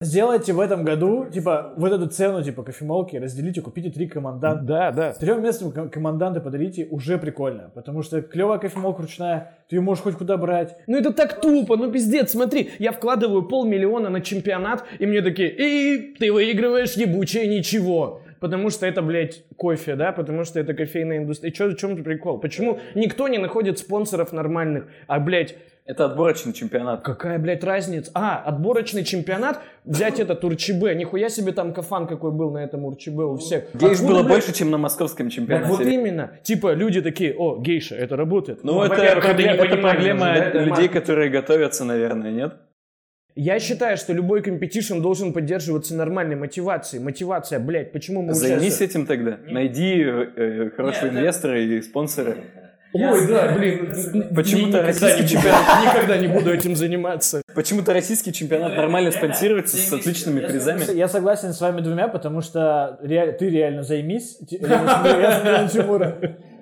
S2: сделайте в этом году, типа, вот эту цену, типа, кофемолки, разделите, купите три команданта.
S1: Да, да.
S2: Трем местным ком- команданты подарите уже прикольно, потому что клевая кофемолка ручная, ты ее можешь хоть куда брать.
S1: Ну это так тупо, ну пиздец, смотри, я вкладываю полмиллиона на чемпионат, и мне такие, и ты выигрываешь ебучее ничего. Потому что это, блядь, кофе, да, потому что это кофейная индустрия. Чё, в чем прикол? Почему никто не находит спонсоров нормальных? А, блядь,
S4: Это отборочный чемпионат.
S1: какая, блядь, разница? А, отборочный чемпионат, взять этот Урчибе. Нихуя себе там кофан какой был на этом Урчибе у всех.
S4: Гейш
S1: Откуда,
S4: было
S1: блядь,
S4: больше, чем на московском
S1: Вот
S4: чемпионате.
S1: именно. Типа, люди такие, о, гейша, это работает.
S4: Ну, это,
S1: во-первых,
S4: пробле-
S1: не
S4: это
S1: понимание
S4: проблема
S1: да, это
S4: людей, которые готовятся, наверное, нет?
S1: Я считаю, что любой competition должен поддерживаться нормальной мотивацией. Мотивация, блядь, почему мы
S4: Займись
S1: участвуем?
S4: этим тогда. Найди э, хорошие инвесторы и спонсоры.
S1: Ой, да, блин.
S4: Почему-то российский
S1: буду- Никогда не буду этим заниматься.
S4: Почему-то российский чемпионат нормально спонсируется с отличными призами.
S2: Я согласен с вами двумя, потому что ты реально займись. Я смотрю на Тимура.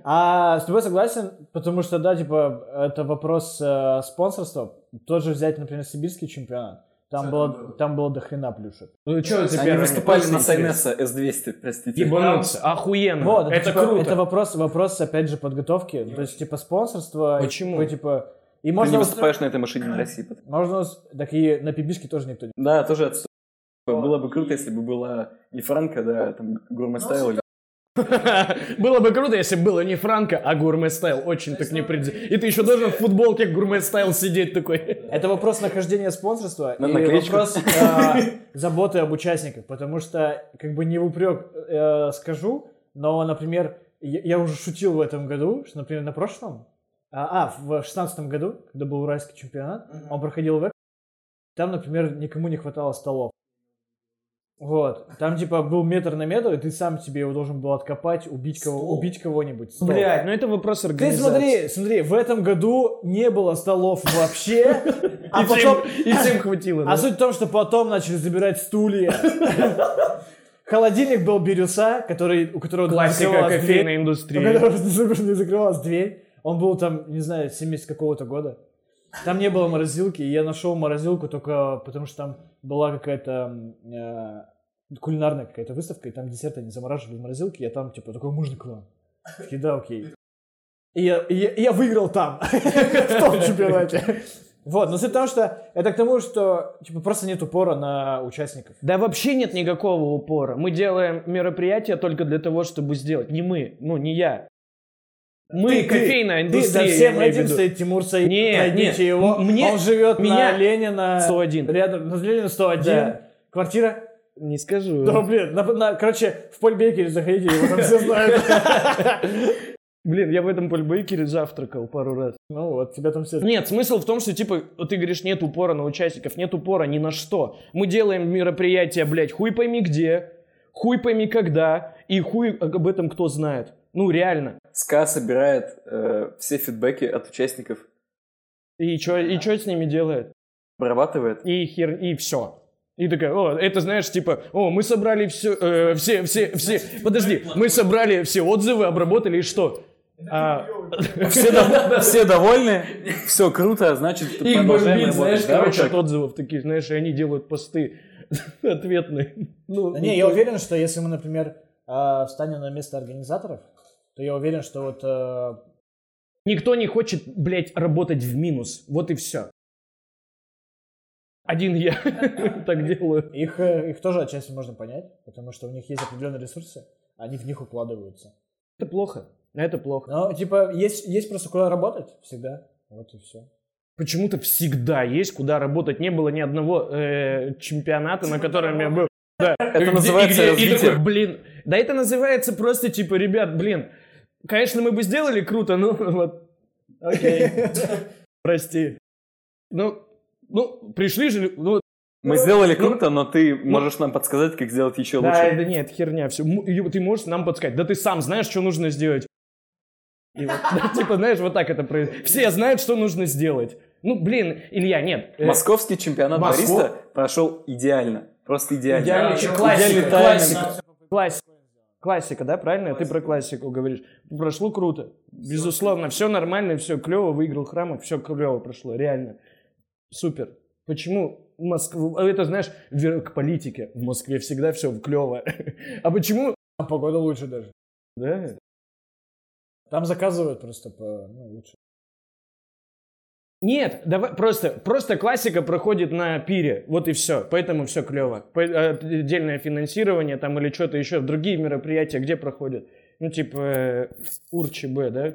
S2: А с тобой согласен, потому что, да, типа, это вопрос э, спонсорства. Тоже взять, например, сибирский чемпионат. Там было, там было до хрена плюшек.
S1: Ну что это
S4: Они выступали на. Сайнеса S200, простите.
S1: Ебануться, охуенно.
S2: Вот,
S1: это
S2: типа,
S1: круто.
S2: Это вопрос, вопрос, опять же, подготовки. То есть, типа, спонсорство.
S1: Почему?
S2: такое, типа, и
S4: Ты
S2: можно,
S4: не выступаешь на этой машине на России. потому-
S2: можно, так и на пибишке тоже никто не...
S4: Да, тоже отстой. Было бы круто, если бы была не Франко, да, там Гурме Стайл или [laughs]
S1: Было бы круто, если бы было не Франко, а Гурме Стайл. Очень так не И ты еще должен в футболке Гурме Стайл сидеть такой.
S2: Это вопрос нахождения спонсорства и вопрос э, [laughs] заботы об участниках, потому что, как бы не в упрек э, скажу, но, например, я, уже шутил в этом году, что, например, на прошлом, а, а, в шестнадцатом году, когда был уральский чемпионат, он проходил в там, например, никому не хватало столов. Вот, там типа был метр на метр, и ты сам себе его должен был откопать, убить кого, убить кого-нибудь. Стол.
S1: Блядь, ну это вопрос
S2: Ты
S1: организации.
S2: смотри, смотри, в этом году не было столов вообще, а
S1: И
S2: потом...
S1: всем- и всем хватило.
S2: А суть в том, что потом начали забирать стулья. [laughs] Холодильник был бирюса, который, у которого
S1: Классика кофейной
S2: дверь, у
S1: индустрии.
S2: которого [laughs] не закрывалась дверь. Он был там, не знаю, 70 какого-то года. Там не было морозилки, и я нашел морозилку только потому, что там была какая-то э, кулинарная какая-то выставка, и там десерты они замораживали в морозилке, я там, типа, такой, можно к вам? Такие, да, окей. И я, и я, и я выиграл там, [laughs] в том чемпионате. Вот, но суть в том, что это к тому, что типа просто нет упора на участников.
S1: Да вообще нет никакого упора. Мы делаем мероприятие только для того, чтобы сделать. Не мы, ну не я. Мы
S2: Ты-
S1: кофейная
S2: Ты
S1: индустрия.
S2: за
S1: я
S2: всем этим стоит Тимур Саид.
S1: Нет, нет,
S2: его.
S1: мне-
S2: Он живет
S1: меня-
S2: на Ленина...
S1: 101.
S2: Рядом, на Ленина 101.
S1: Да.
S2: Квартира?
S1: Не скажу.
S2: Да, блин, на, на- короче, в Польбекере заходите, его там все знают. [laughs]
S1: Блин, я в этом польбейкере завтракал пару раз.
S2: Ну вот, тебя там все...
S1: Нет, смысл в том, что, типа, вот ты говоришь, нет упора на участников, нет упора ни на что. Мы делаем мероприятие, блядь, хуй пойми где, хуй пойми когда, и хуй об этом кто знает. Ну, реально.
S4: СКА собирает э, все фидбэки от участников,
S1: И что и чё с ними делает?
S4: обрабатывает.
S1: И хер, и все. И такая, о, это знаешь, типа, о, мы собрали все, э, все, все, все, подожди, мы собрали все отзывы, обработали, и что? А, [laughs]
S4: Все, дов- все довольны, все круто, значит,
S1: их
S4: продолжаем
S1: бомбит, знаешь,
S4: работать. Да,
S1: короче, от отзывов таких, знаешь, и они делают посты [laughs] ответные. Ну,
S2: Да не, я уверен, что если мы, например, а, встанем на место организаторов, то я уверен, что вот э,
S1: Никто не хочет, блядь, работать в минус. Вот и все. Один я [laughs] так делаю.
S2: их, э, их тоже отчасти можно понять, потому что у них есть определенные ресурсы, они в них укладываются.
S1: Это плохо. Это плохо.
S2: Но, типа, есть, есть просто куда работать всегда. Вот и все.
S1: Почему-то всегда есть куда работать. Не было ни одного э, чемпионата, на котором я был. Да. [laughs]
S4: Это называется
S1: и
S4: развитие.
S1: такой, блин, да это называется просто типа, ребят, блин, конечно, мы бы сделали круто, но [laughs] вот, окей, прости. Ну, ну, пришли же, ну,
S4: Мы сделали круто, но ты можешь нам подсказать, как сделать еще
S1: да,
S4: лучше.
S1: это нет, херня, все. Ты можешь нам подсказать, да ты сам знаешь, что нужно сделать. И вот, [laughs] типа, знаешь, вот так это происходит. Все знают, что нужно сделать. Ну, блин, Илья, нет. э,
S4: Московский чемпионат
S1: Москва-
S4: бариста прошел идеально. Просто идеально.
S1: Идеальный
S4: Идеальный
S1: классика,
S4: тайминг.
S1: классика, классика. Классика, да, правильно? Ты про классику говоришь. Прошло круто. Безусловно, все нормально, все клево, выиграл храмов, все клево прошло, реально. Супер. Почему Москва... Это, знаешь, к политике. В Москве всегда все клево. [laughs] А почему...
S2: А погода лучше даже.
S1: Да.
S2: Там заказывают просто по, ну, лучше.
S1: Нет, давай просто, просто классика проходит на пире, вот и все, поэтому все клево. Э, Отдельное финансирование там или что-то еще, другие мероприятия где проходят? Ну типа э, УРЧБ, да?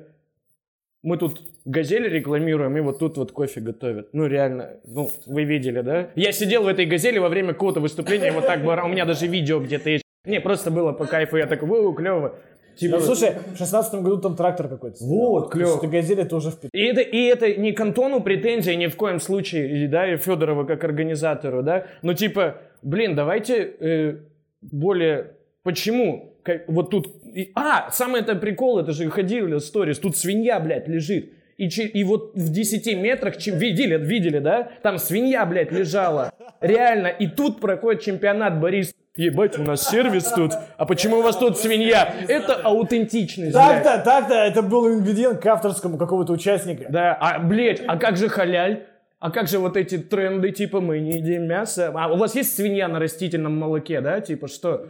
S1: Мы тут газель рекламируем, и вот тут вот кофе готовят. Ну реально, ну вы видели, да? Я сидел в этой газели во время какого-то выступления, вот так, у меня даже видео где-то есть. Не, просто было по кайфу, я такой, у, клево. Типа,
S2: Ну, слушай, в шестнадцатом году там трактор какой-то.
S1: Вот,
S2: То есть
S1: клёво.
S2: Это газель, это уже в
S1: И это, и это не к Антону претензия ни в коем случае, и, да, и Федорова как организатору, да, но типа, блин, давайте э, более, почему, Как- вот тут, и- а, самый это прикол, это же ходили сторис, тут свинья, блядь, лежит, и, и вот в 10 метрах, чем, видели, видели, да, там свинья, блядь, лежала, реально, и тут проходит чемпионат Борис, ебать, у нас сервис тут, а почему у вас тут свинья? Это аутентичность.
S2: Так-то, так-то, это был ингредиент к авторскому какого-то участника.
S1: Да, а, блядь, а как же халяль? А как же вот эти тренды, типа, мы не едим мясо? А у вас есть свинья на растительном молоке, да? Типа, что?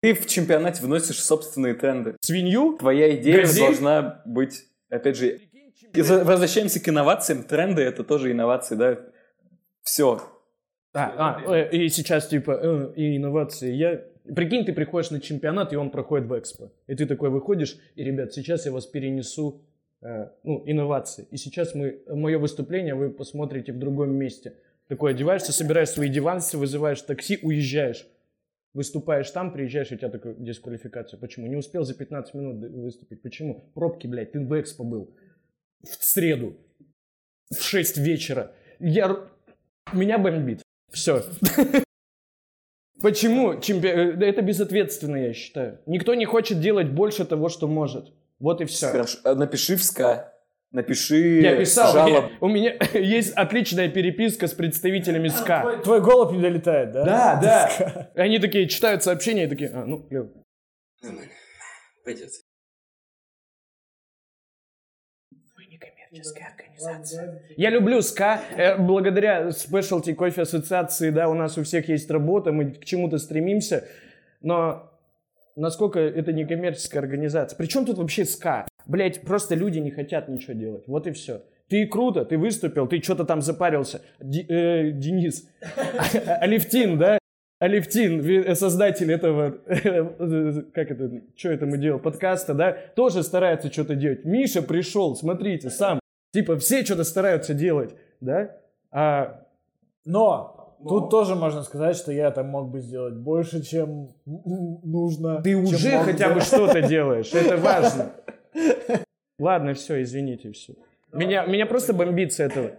S4: Ты в чемпионате вносишь собственные тренды.
S1: Свинью?
S4: Твоя идея
S1: Газель?
S4: должна быть, опять же, и возвращаемся к инновациям. Тренды это тоже инновации, да? Все.
S1: А, а, и сейчас, типа, э, и инновации. Я... Прикинь, ты приходишь на чемпионат, и он проходит в экспо. И ты такой выходишь, и, ребят, сейчас я вас перенесу, э, ну, инновации. И сейчас мы, мое выступление вы посмотрите в другом месте. Такой одеваешься, собираешь свои диванцы, вызываешь такси, уезжаешь. Выступаешь там, приезжаешь, у тебя такая дисквалификация. Почему? Не успел за 15 минут выступить. Почему? Пробки, блядь, ты в экспо был. В среду. В 6 вечера. Я... Меня бомбит. Все. Почему? чемпи- э, Это безответственно, я считаю. Никто не хочет делать больше того, что может. Вот и все.
S4: Хорошо. Напиши в SCA. Напиши
S1: Я писал,
S4: жалоб.
S1: я- у меня [laughs] есть отличная переписка с представителями SCA.
S2: Твой голубь не долетает, да?
S1: Да, да. И Они такие читают сообщения и такие, а, ну, клево.
S3: Нормально. Пойдет.
S1: Некоммерческая организация. Я люблю SCA. Э, благодаря Specialty Coffee Ассоциации, да, у нас у всех есть работа, мы к чему-то стремимся. Но насколько это некоммерческая организация? Причем тут вообще СКА? Блять, просто люди не хотят ничего делать. Вот и все. Ты круто, ты выступил, ты что-то там запарился. Ди, э, Денис. [laughs] Алевтин, да? Алевтин, создатель этого, как это, что это мы делаем, подкаста, да, тоже старается что-то делать. Миша пришел, смотрите, сам, типа все что-то стараются делать, да, а...
S2: Но, Но тут тоже можно сказать, что я там мог бы сделать больше, чем нужно.
S1: Ты уже хотя бы что-то делаешь, это важно. [laughs] Ладно, все, извините, все. Меня, меня просто бомбит с этого.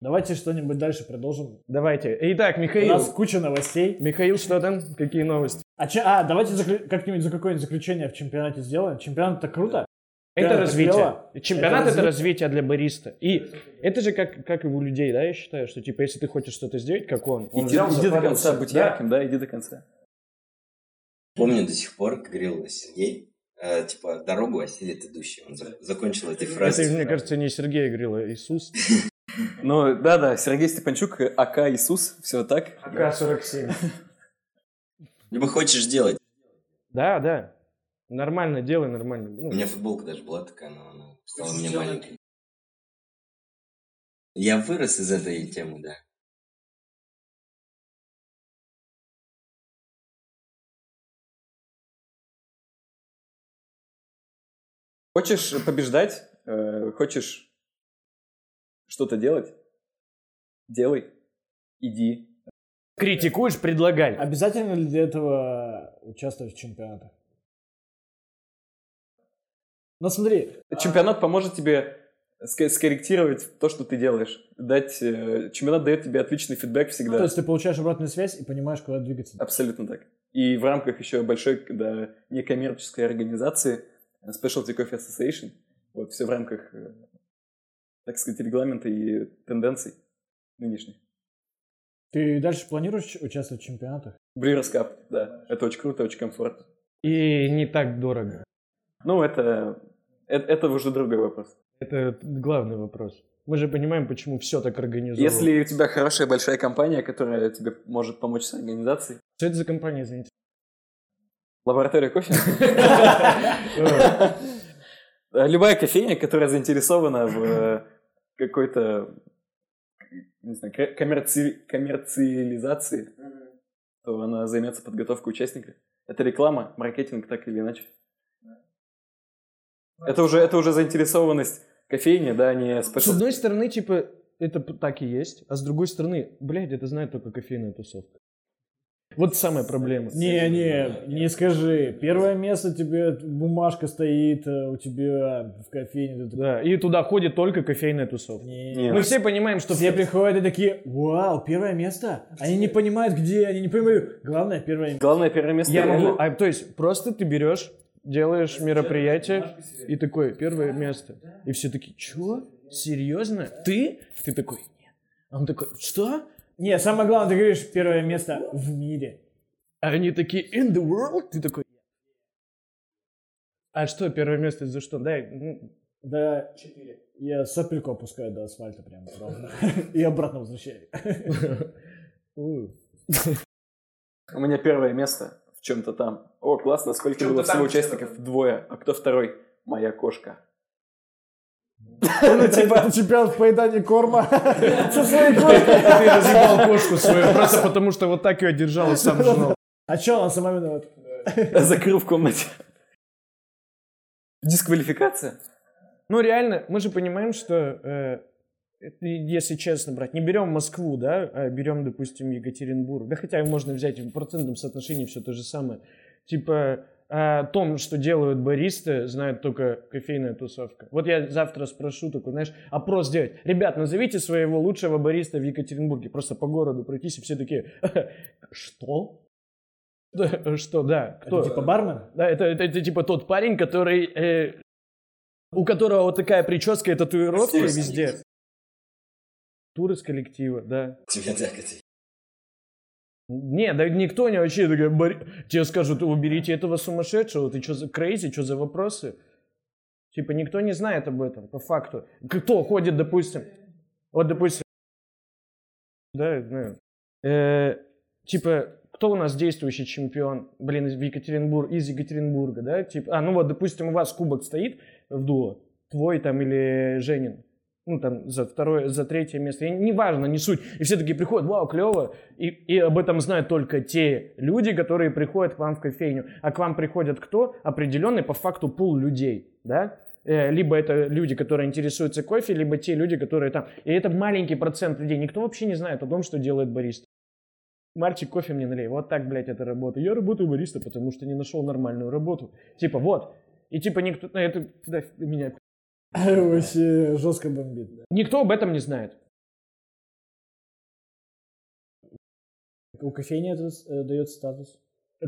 S2: Давайте что-нибудь дальше продолжим.
S1: Давайте. Итак, Михаил.
S2: У нас куча новостей.
S1: Михаил, что там? Какие новости?
S2: А, че, а давайте заклю... как-нибудь за какое-нибудь заключение в чемпионате сделаем. Чемпионат это круто.
S1: Это Чемпионат развитие. Клево. Чемпионат это, это развитие для бариста. И это же как, как и у людей, да, я считаю, что типа если ты хочешь что-то сделать, как он. он
S4: иди, иди до конца, будь да? ярким, да, иди до конца.
S3: Помню до сих пор, как говорил Сергей, э, типа дорогу осилит идущий. Он за, закончил эти фразы.
S1: Это, мне кажется, не Сергей говорил, а Иисус.
S4: Ну, да-да, Сергей Степанчук, АК Иисус, все так.
S1: АК-47.
S3: Либо хочешь делать.
S1: Да, да. Нормально, делай нормально.
S3: Ну. У меня футболка даже была такая, но она стала мне маленькой. Я вырос из этой темы, да.
S4: Хочешь побеждать? Э, хочешь что-то делать, делай, иди.
S1: Критикуешь, предлагай.
S2: Обязательно ли для этого участвовать в чемпионатах? Ну смотри.
S4: Чемпионат поможет тебе скорректировать то, что ты делаешь. Дать, э, чемпионат дает тебе отличный фидбэк всегда. Ну,
S2: то есть ты получаешь обратную связь и понимаешь, куда двигаться.
S4: Абсолютно так. И в рамках еще большой да, некоммерческой организации Specialty Coffee Association, вот все в рамках э, так сказать, регламента и тенденций нынешних.
S2: Ты дальше планируешь участвовать в чемпионатах?
S4: Брewers Cup, да. Это очень круто, очень комфортно.
S1: И не так дорого.
S4: Ну, это, это, это уже другой вопрос.
S1: Это главный вопрос. Мы же понимаем, почему все так организовано.
S4: Если у тебя хорошая большая компания, которая тебе может помочь с организацией.
S1: Что это за компания, извините?
S4: Лаборатория кофе? [laughs] Любая кофейня, которая заинтересована в какой-то не знаю, коммерци... коммерциализации, то она займется подготовкой участника. Это реклама, маркетинг, так или иначе. Это уже, это уже заинтересованность кофейни, да, не
S1: спешл. С одной стороны, типа, это так и есть, а с другой стороны, блядь, это знает только кофейная тусовка. Вот самая проблема.
S2: Не, не, не скажи. Первое место тебе бумажка стоит э, у тебя в кофейне.
S1: Да, и туда ходит только кофейная тусовка.
S2: Не,
S1: Мы все понимаем, что...
S2: Все приходят и такие, вау, первое место? Они не понимают, где, они не понимают. Главное, первое место.
S4: Главное, первое место.
S1: Я могу... А, то есть, просто ты берешь, делаешь мероприятие и такое, первое место. И все такие, чё? Серьезно? Ты? Ты такой, нет. А он такой, что?
S2: Не, самое главное, ты говоришь первое место в мире.
S1: А они такие, in the world? Ты такой, а что, первое место за что? Дай, ну...
S2: Да, четыре. Я сопельку опускаю до асфальта прямо ровно. И обратно возвращаю. [laughs]
S4: У меня первое место в чем-то там. О, классно, сколько было всего участников? Двое. А кто второй? Моя кошка.
S2: Ну, типа, чемпион в поедании корма [laughs] со своей
S1: кошкой. Ты разъебал кошку свою, просто потому что вот так ее держал и сам жрал.
S2: А что, он сама виноват?
S4: Закрыл в комнате. Дисквалификация?
S1: Ну, реально, мы же понимаем, что э, если честно брать, не берем Москву, да, а берем, допустим, Екатеринбург, да хотя можно взять в процентном соотношении все то же самое. Типа, о том, что делают баристы, знает только кофейная тусовка. Вот я завтра спрошу такой, знаешь, опрос сделать. Ребят, назовите своего лучшего бариста в Екатеринбурге. Просто по городу пройтись, и все такие, что? [laughs] Что, да. Кто?
S2: Это типа бармен?
S1: Да, это, это, это типа тот парень, который... Э, у которого вот такая прическа и татуировки везде. Тур из коллектива, да.
S3: Тебя так это
S1: не, да никто не вообще такой, тебе скажут, уберите этого сумасшедшего, ты что за crazy, что за вопросы? Типа никто не знает об этом, по факту. Кто ходит, допустим, вот, допустим, да, знаю. Э, типа, кто у нас действующий чемпион, блин, из Екатеринбург, из Екатеринбурга, да? Типа, а, ну вот, допустим, у вас кубок стоит в дуо, твой там или Женин, ну, там, за второе, за третье место. И неважно, не суть. И все такие приходят, вау, клево. И, и об этом знают только те люди, которые приходят к вам в кофейню. А к вам приходят кто? Определенный по факту пул людей, да? Э, либо это люди, которые интересуются кофе, либо те люди, которые там. И это маленький процент людей. Никто вообще не знает о том, что делает бариста. Мальчик, кофе мне налей. Вот так, блядь, это работа. Я работаю бариста, потому что не нашел нормальную работу. Типа, вот. И типа никто... ну, Это да, меня...
S2: Вообще жестко бомбит. да.
S1: Никто об этом не знает.
S2: У кофейни это э, дает статус.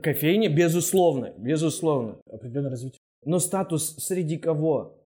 S1: Кофейня, безусловно, безусловно.
S2: Определенное развитие.
S1: Но статус среди кого?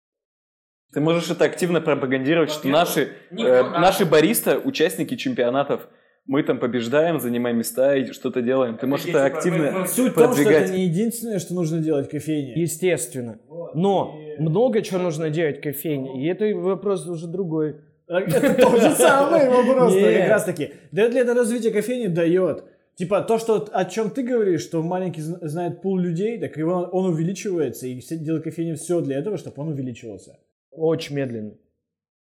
S4: Ты можешь это активно пропагандировать, что наши, э, наши бариста, участники чемпионатов, мы там побеждаем, занимаем места и что-то делаем. Ты можешь это активно
S2: Суть в том, что это не единственное, что нужно делать в кофейне.
S1: Естественно. Но много чего нужно делать кофейне. И это вопрос уже другой.
S2: Это тот же [laughs] самый вопрос, как раз таки. Дает ли это развитие кофейни? Дает. Типа то, что о чем ты говоришь, что маленький зна- знает пул людей, так его, он увеличивается, и все делает кофейни все для этого, чтобы он увеличивался.
S1: Очень медленно.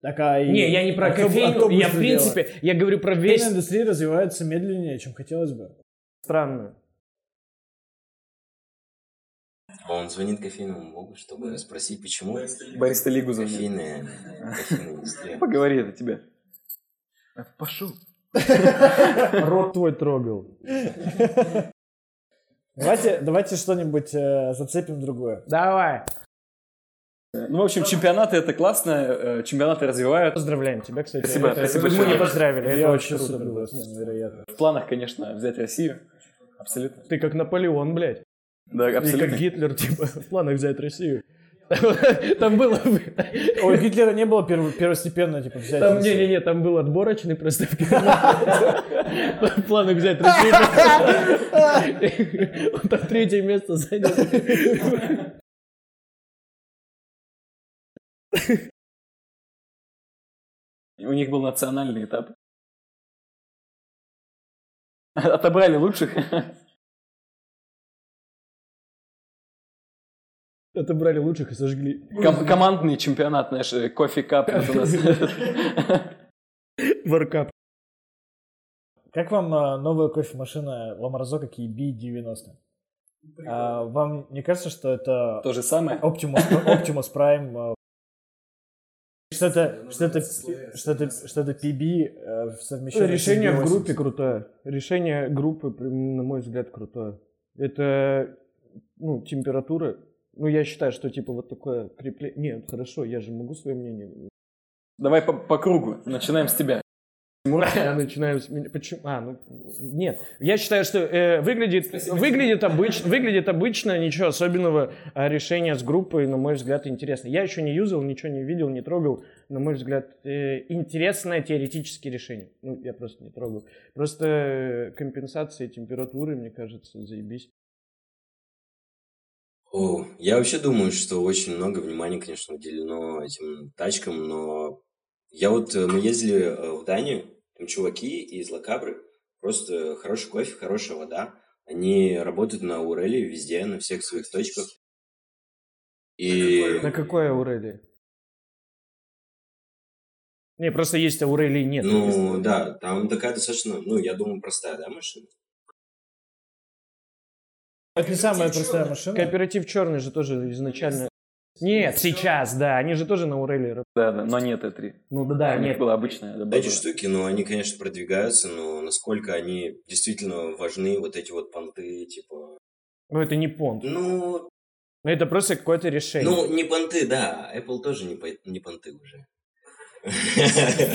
S2: Так, а и-
S1: Не, я не про
S2: а а
S1: кофейню,
S2: кто
S1: я в принципе, я говорю про весь
S2: Кофейная индустрия развивается медленнее, чем хотелось бы.
S1: странно.
S3: Он звонит кофейному богу, чтобы спросить, почему
S4: Бариста Лигу звонит.
S3: кофейная, кофейная индустрия.
S4: Поговори это тебе. Пошел. [laughs]
S1: Рот твой трогал.
S2: Давайте, давайте что-нибудь э, зацепим другое.
S1: Давай.
S4: Ну, в общем, чемпионаты это классно, э, чемпионаты развивают.
S1: Поздравляем тебя, кстати.
S4: Спасибо,
S1: Это-
S4: спасибо
S1: Мы не поздравили, это
S2: Я
S1: очень круто было.
S2: был, невероятно.
S4: В планах, конечно, взять Россию. Абсолютно.
S1: Ты как Наполеон, блядь.
S4: Да,
S1: И как
S4: абсолютно.
S1: Гитлер, типа, в планах взять Россию. Там было...
S2: У Гитлера не было перво- первостепенно, типа, взять.
S1: Там,
S2: Россию.
S1: не-не-не, там был отборочный просто в [laughs] В планах взять Россию. [laughs] Он там третье место занял.
S4: У них был национальный этап. Отобрали лучших.
S1: Отобрали лучших и сожгли.
S4: Ком- командный чемпионат, знаешь, кофе кап. вот у нас.
S1: Варкап.
S2: Как вам а, новая кофемашина Ламарзока KB90? А, вам не кажется, что это
S4: То же самое.
S2: Optimus, Optimus Prime? Что это, что это, что это, что это PB э, совмещенное с
S1: Решение в
S2: SB80?
S1: группе крутое. Решение группы, на мой взгляд, крутое. Это, ну, температура. Ну, я считаю, что, типа, вот такое крепление... Нет, хорошо, я же могу свое мнение.
S4: Давай по, по кругу. Начинаем с тебя.
S1: Я начинаю с меня. Почему? А, ну нет. Я считаю, что э, выглядит, выглядит, обыч, выглядит обычно, ничего особенного. А решение с группой, на мой взгляд, интересно. Я еще не юзал, ничего не видел, не трогал. На мой взгляд, э, интересное теоретическое решение. Ну, я просто не трогал. Просто э, компенсация температуры, мне кажется, заебись.
S3: О, я вообще думаю, что очень много внимания, конечно, уделено этим тачкам, но я вот, э, мы ездили э, в Данию, там чуваки из Лакабры, просто хороший кофе, хорошая вода, они работают на Уреле везде, на всех своих точках. И
S1: На какой Аурелии? Не, просто есть Аурелии нет.
S3: Ну, да, там такая достаточно, ну, я думаю, простая, да, машина?
S2: Это не самая простая машина.
S1: Кооператив черный же тоже изначально... Нет, сейчас, да, они же тоже на работают.
S4: Да, да, но нет Т3.
S1: Ну да, да,
S4: У них
S1: нет.
S4: была обычная. да,
S3: Эти штуки, ну, они, конечно, продвигаются, но насколько они действительно важны, вот эти вот понты, типа...
S1: Ну это не понт.
S3: Ну,
S1: Ну, это просто какое-то решение.
S3: ну, не понты, да, Apple тоже не, по- не понты уже.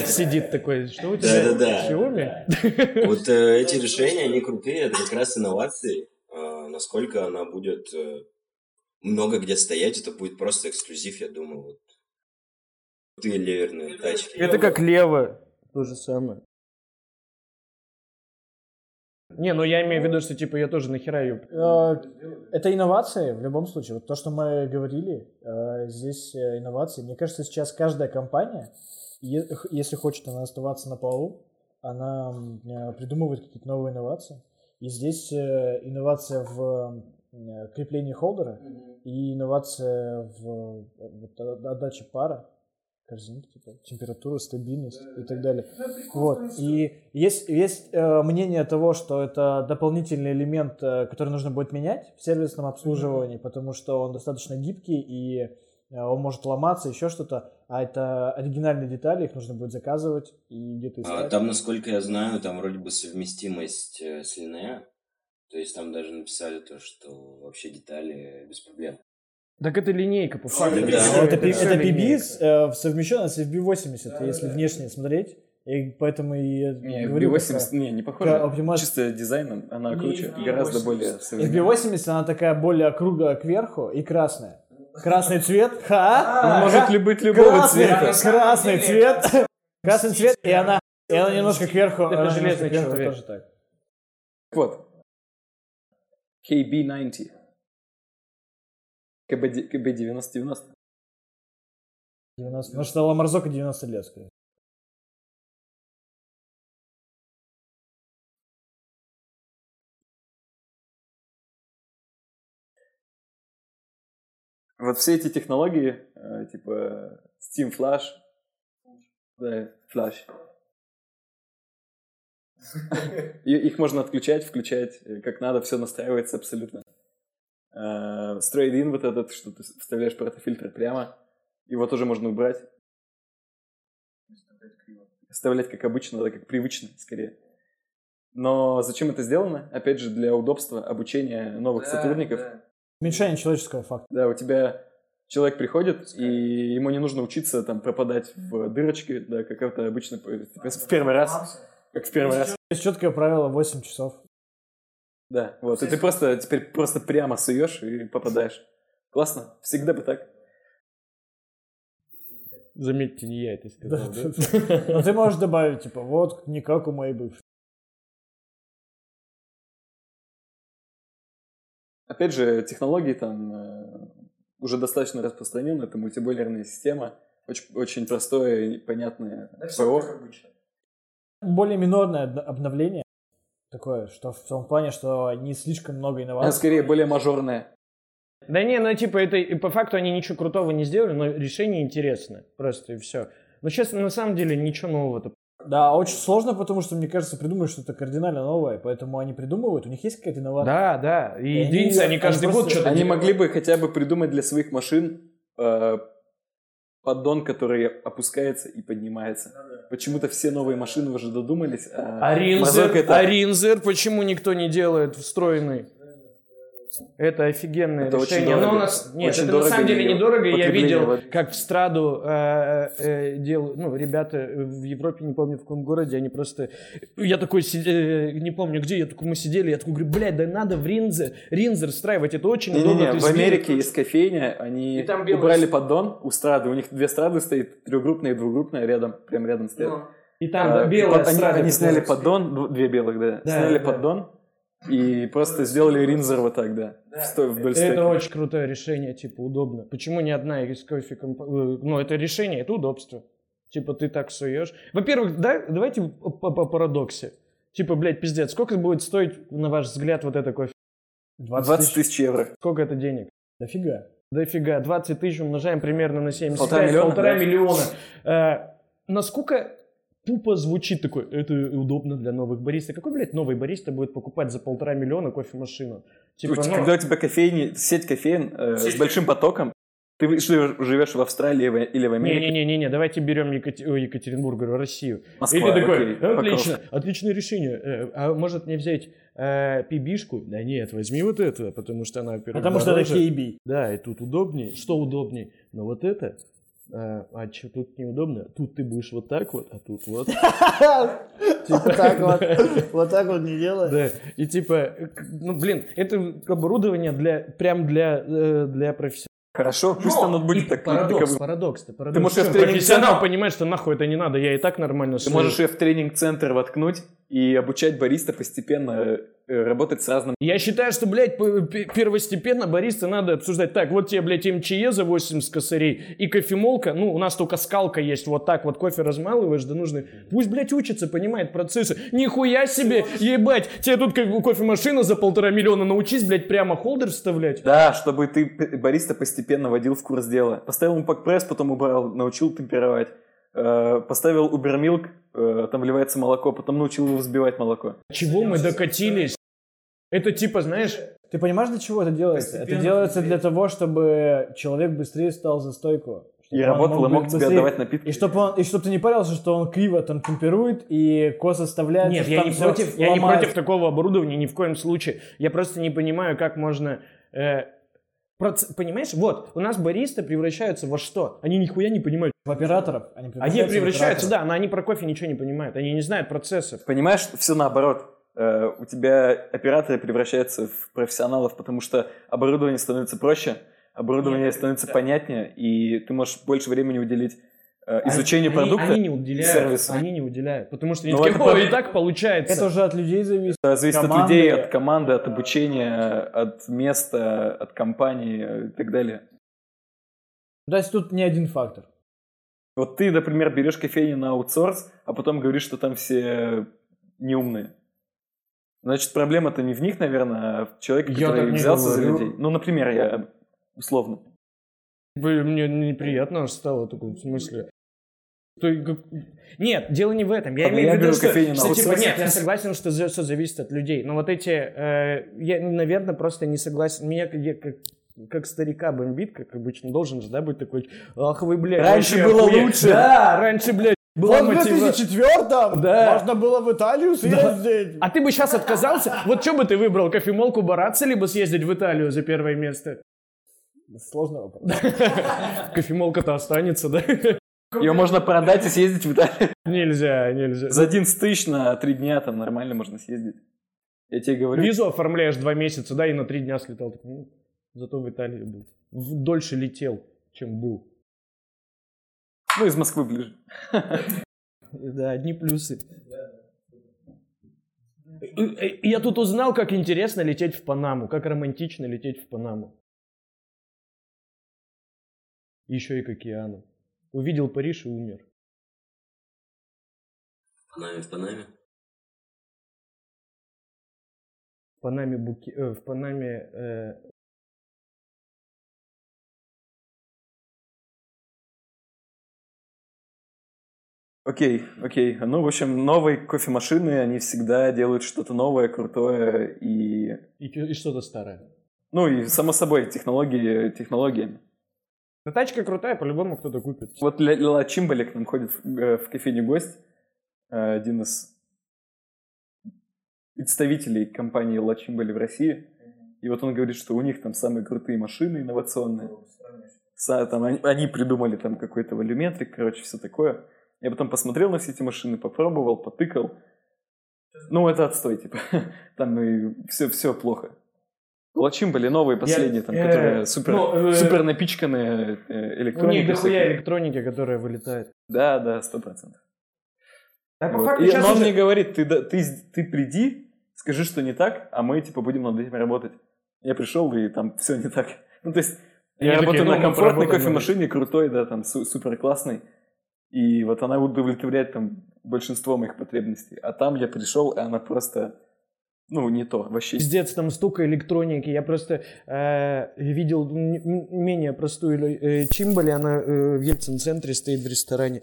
S1: Сидит такой, что у тебя?
S3: Да-да-да.
S1: Xiaomi?
S3: Вот э, эти решения, они крутые, это как раз инновации. Насколько она будет э, много где стоять, это будет просто эксклюзив, я думаю. Вот. Крутые леверные тачки.
S1: Это как лево. То же самое. Не, ну я имею в виду, что типа я тоже нахера ее...
S2: Э, Это инновации в любом случае. Вот то, что мы говорили, э, здесь инновации. Мне кажется, сейчас каждая компания, если хочет она оставаться на плаву, она придумывает какие-то новые инновации. И здесь э, инновация в э, креплении холдера и инновация в э, вот, отдаче пара, корзинки, типа, температура, стабильность и так далее. Вот. И есть, есть э, мнение того, что это дополнительный элемент, э, который нужно будет менять в сервисном обслуживании, потому что он достаточно гибкий и э, он может ломаться, еще что-то. А это оригинальные детали, их нужно будет заказывать и где-то
S3: А,
S2: искать.
S3: Там, насколько я знаю, там вроде бы совместимость э, с Linea. То есть там даже написали то, что вообще детали без проблем.
S1: Так это линейка, по факту.
S3: Да.
S1: Всё,
S2: это,
S1: всё
S2: это. PB э, совмещенно с FB80, если внешне смотреть. И поэтому и
S4: Не,
S2: говорю,
S4: FB80, не, не похоже.
S2: про оптимаз-
S4: Чисто дизайном она круче,
S5: не,
S4: гораздо
S5: 80.
S4: более современная.
S2: FB80, она такая более круглая кверху и красная. Красный цвет. Ха!
S4: Она
S2: Ха!
S4: может быть любого
S2: красный,
S4: цвета.
S2: красный цвет. Красный цвет, и она, и она немножко кверху.
S1: Это железный человек.
S2: тоже так.
S4: Вот. KB90. КБ, КБ90-90.
S2: 90. Ну что Ламарзока 90 лет, скорее.
S4: Вот все эти технологии, э, типа Steam Flash, да, Flash, И- их можно отключать, включать, э, как надо, все настраивается абсолютно. Э, Straight-in вот этот, что ты вставляешь протофильтр прямо, его тоже можно убрать. Вставлять как обычно, да, как привычно, скорее. Но зачем это сделано? Опять же, для удобства обучения новых сотрудников.
S2: Уменьшение человеческого фактора.
S4: Да, у тебя человек приходит, и ему не нужно учиться там пропадать в дырочки, да, как это обычно п- в первый раз, как в первый раз.
S2: Есть четкое правило 8 часов.
S4: Да, вот, и ты просто теперь просто прямо суешь и попадаешь. Классно, всегда бы так.
S1: Заметьте, не я это сказал, да?
S2: Но ты можешь добавить, типа, вот, не как у моей бывшей.
S4: Опять же, технологии там э, уже достаточно распространены, это мультибойлерная система, очень, очень простое и понятное ПО.
S2: Более минорное обновление. Такое, что в том плане, что не слишком много
S4: А
S2: инноваций.
S4: скорее более мажорное.
S1: Да не, ну типа это и по факту они ничего крутого не сделали, но решение интересно. Просто и все. Но сейчас на самом деле ничего нового-то.
S2: Да, очень сложно, потому что, мне кажется, придумать что-то кардинально новое. Поэтому они придумывают, у них есть какая-то инновация.
S1: Да, да. И
S2: И они-
S1: единицы, они
S2: они
S1: каждый
S2: просто-
S1: год что-то
S4: Они
S1: делают.
S4: могли бы хотя бы придумать для своих машин э, поддон, который опускается и поднимается. Почему-то все новые машины уже додумались. А,
S1: А Ринзер,
S4: это-
S1: а Ринзер почему никто не делает встроенный? Это офигенное
S4: Это очень
S1: решение.
S4: дорого.
S1: Но у нас... Нет,
S4: Очень
S1: это
S4: дорого
S1: на самом деле недорого. Я видел, как в Страду э, э, делают, ну, ребята в Европе, не помню в каком городе, они просто... Я такой, э, не помню где, я такой, мы сидели, я такой говорю, блядь, да надо в Ринзер, Ринзер встраивать, это очень удобно.
S4: Не-не-не,
S1: ты
S4: в Америке есть кофейня, они
S1: белый
S4: убрали поддон у страды, у них две страды стоит, трехгруппная и двухгруппная рядом, прям рядом стоят.
S1: И там
S4: А,
S1: да,
S4: и
S1: белая
S4: под- они,
S1: Страда
S4: они сняли
S1: какая-то.
S4: поддон, дв- две белых, да,
S1: Да,
S4: сняли
S1: да.
S4: поддон и просто сделали ринзер вот так, да, вдоль
S1: Это очень крутое решение, типа, удобно. Почему ни одна из кофе... комп- э, Ну, это решение, это удобство. Типа, ты так суешь. Во-первых, да, давайте по, по парадоксе. Типа, блядь, пиздец, сколько будет стоить, на ваш взгляд, вот это кофе?
S4: 20 тысяч евро.
S1: Сколько это денег?
S2: Дофига.
S1: Дофига. 20 тысяч умножаем примерно на 75,
S4: Полтора миллиона,
S1: полтора
S4: да?
S1: миллиона. Э, насколько тупо звучит такой, это удобно для новых бариста. Какой, блядь, новый бариста будет покупать за полтора миллиона кофемашину? Типа, ну,
S4: Когда у тебя кофейни, сеть кофеин э, с большим потоком, ты живешь в Австралии или в Америке,
S1: Не-не-не, давайте берем Екатер... Екатеринбург, говорю, Россию.
S4: Москва,
S1: И ты такой,
S4: окей,
S1: отлично,
S4: Покров.
S1: отличное решение. Э, А может мне взять э, пибишку? Да нет, возьми вот это, потому что она,
S2: Потому что это
S1: дороже.
S2: KB.
S1: Да, и тут удобнее. Что удобнее? Но вот это, э, а что тут неудобно? Тут ты будешь вот так вот, а тут вот. [laughs]
S2: Вот так вот. Вот так вот не делай.
S1: Да, и типа, э, ну блин, это оборудование для, прям для, э, для профессионалов.
S4: Хорошо, пусть оно будет так,
S1: Парадокс,
S4: таковым.
S1: парадокс-то, парадокс.
S4: Ты можешь в тренинг-центр-
S1: профессионал понимает, что нахуй это не надо, я и так нормально
S4: Ты можешь ее в тренинг-центр воткнуть, и обучать бариста постепенно э, работать с разным...
S1: Я считаю, что, блядь, первостепенно бариста надо обсуждать. Так, вот тебе, блядь, МЧЕ за 80 косарей и кофемолка. Ну, у нас только скалка есть. Вот так вот кофе размалываешь до нужной. Пусть, блядь, учится, понимает процессы. Нихуя себе, ебать. Тебе тут как кофемашина за полтора миллиона. Научись, блядь, прямо холдер вставлять.
S4: Да, чтобы ты бариста постепенно водил в курс дела. Поставил ему пак-пресс, потом убрал, научил темперовать. Э, поставил Ubermilk, э, там вливается молоко, потом научил его взбивать молоко.
S1: Чего мы докатились? Это типа, знаешь...
S2: Ты понимаешь, для чего это делается? Это делается для того, чтобы человек быстрее стал за стойку.
S4: И работал, и мог тебе отдавать напитки.
S2: И чтобы, он, и чтобы ты не парился, что он криво там темперует и кос оставляет.
S1: Нет, я не, против, я не против такого оборудования ни в коем случае. Я просто не понимаю, как можно э, Проц... Понимаешь, вот, у нас баристы превращаются во что? Они нихуя не понимают.
S2: В операторов.
S1: Они превращаются, они превращаются да, но они про кофе ничего не понимают. Они не знают процессов.
S4: Понимаешь, все наоборот. Э, у тебя операторы превращаются в профессионалов, потому что оборудование становится проще, оборудование Нет, становится да. понятнее, и ты можешь больше времени уделить изучение
S1: они,
S4: продукта,
S1: они не уделяют, сервис. Они не уделяют, потому что они
S2: ну,
S1: такие, это, и так получается.
S2: Это уже от людей зависит.
S4: Это зависит команды. от людей, от команды, от обучения, от места, от компании и так далее.
S2: То есть тут не один фактор.
S4: Вот ты, например, берешь кофейню на аутсорс, а потом говоришь, что там все неумные. Значит, проблема-то не в них, наверное, а в человеке, который взялся за людей. Ну, например, я условно.
S1: Вы, мне неприятно стало такое в смысле. Нет, дело не в этом. Я имею в виду, что, что типа, нет, я согласен, что все зависит от людей. Но вот эти, э, я, наверное, просто не согласен. Меня я, как, как старика бомбит, как обычно, должен же, да, быть такой, ах вы, блядь.
S2: Раньше было охуеть. лучше.
S1: Да, раньше, блядь,
S2: была в 2004-м да. можно было в Италию съездить.
S1: Да. А ты бы сейчас отказался? Вот что бы ты выбрал, кофемолку Бараться, либо съездить в Италию за первое место?
S2: Сложный вопрос. [laughs]
S1: Кофемолка-то останется, да?
S4: Ее можно продать и съездить в Италию.
S1: Нельзя, нельзя.
S4: За 11 тысяч на 3 дня там нормально можно съездить. Я тебе говорю.
S1: Визу оформляешь 2 месяца, да, и на 3 дня слетал. Ну, зато в Италии был. Дольше летел, чем был.
S4: Ну, из Москвы ближе. [laughs]
S1: Да, одни плюсы. Я тут узнал, как интересно лететь в Панаму, как романтично лететь в Панаму. Еще и к океану. Увидел Париж и умер.
S3: В Панаме, в Панаме?
S1: В Панаме Буки... Э, в Панаме... Э...
S4: Окей, окей. Ну, в общем, новые кофемашины, они всегда делают что-то новое, крутое и...
S1: И, и что-то старое.
S4: Ну, и, само собой, технологии, технологии.
S1: Но тачка крутая, по-любому кто-то купит.
S4: Вот Ла Чимбали к нам ходит в, э, в кофейню гость, э, один из представителей компании Ла Чимбали в России. И вот он говорит, что у них там самые крутые машины инновационные. Там, они, они придумали там какой-то волюметрик, короче, все такое. Я потом посмотрел на все эти машины, попробовал, потыкал. Ну, это отстой, типа. [laughs] Там и все, все плохо. Лачим были новые, последние, там, э, которые супер, ну, э, супер напичканные э, электроники. У них
S1: дохуя электроники, которая вылетает.
S4: Да, да, сто процентов. А вот. факту, И он уже... мне говорит, ты, ты, ты приди, скажи, что не так, а мы, типа, будем над этим работать. Я пришел, и там все не так. [laughs] Ну, то есть, я, я работаю такие, на комфортной кофемашине, крутой, да, там, супер классной. И вот она удовлетворяет там большинство моих потребностей. А там я пришел, и она просто ну, не то, вообще.
S1: Пиздец, там столько электроники. Я просто э, видел менее простую э, Чимбали, она э, в Ельцин-центре стоит в ресторане.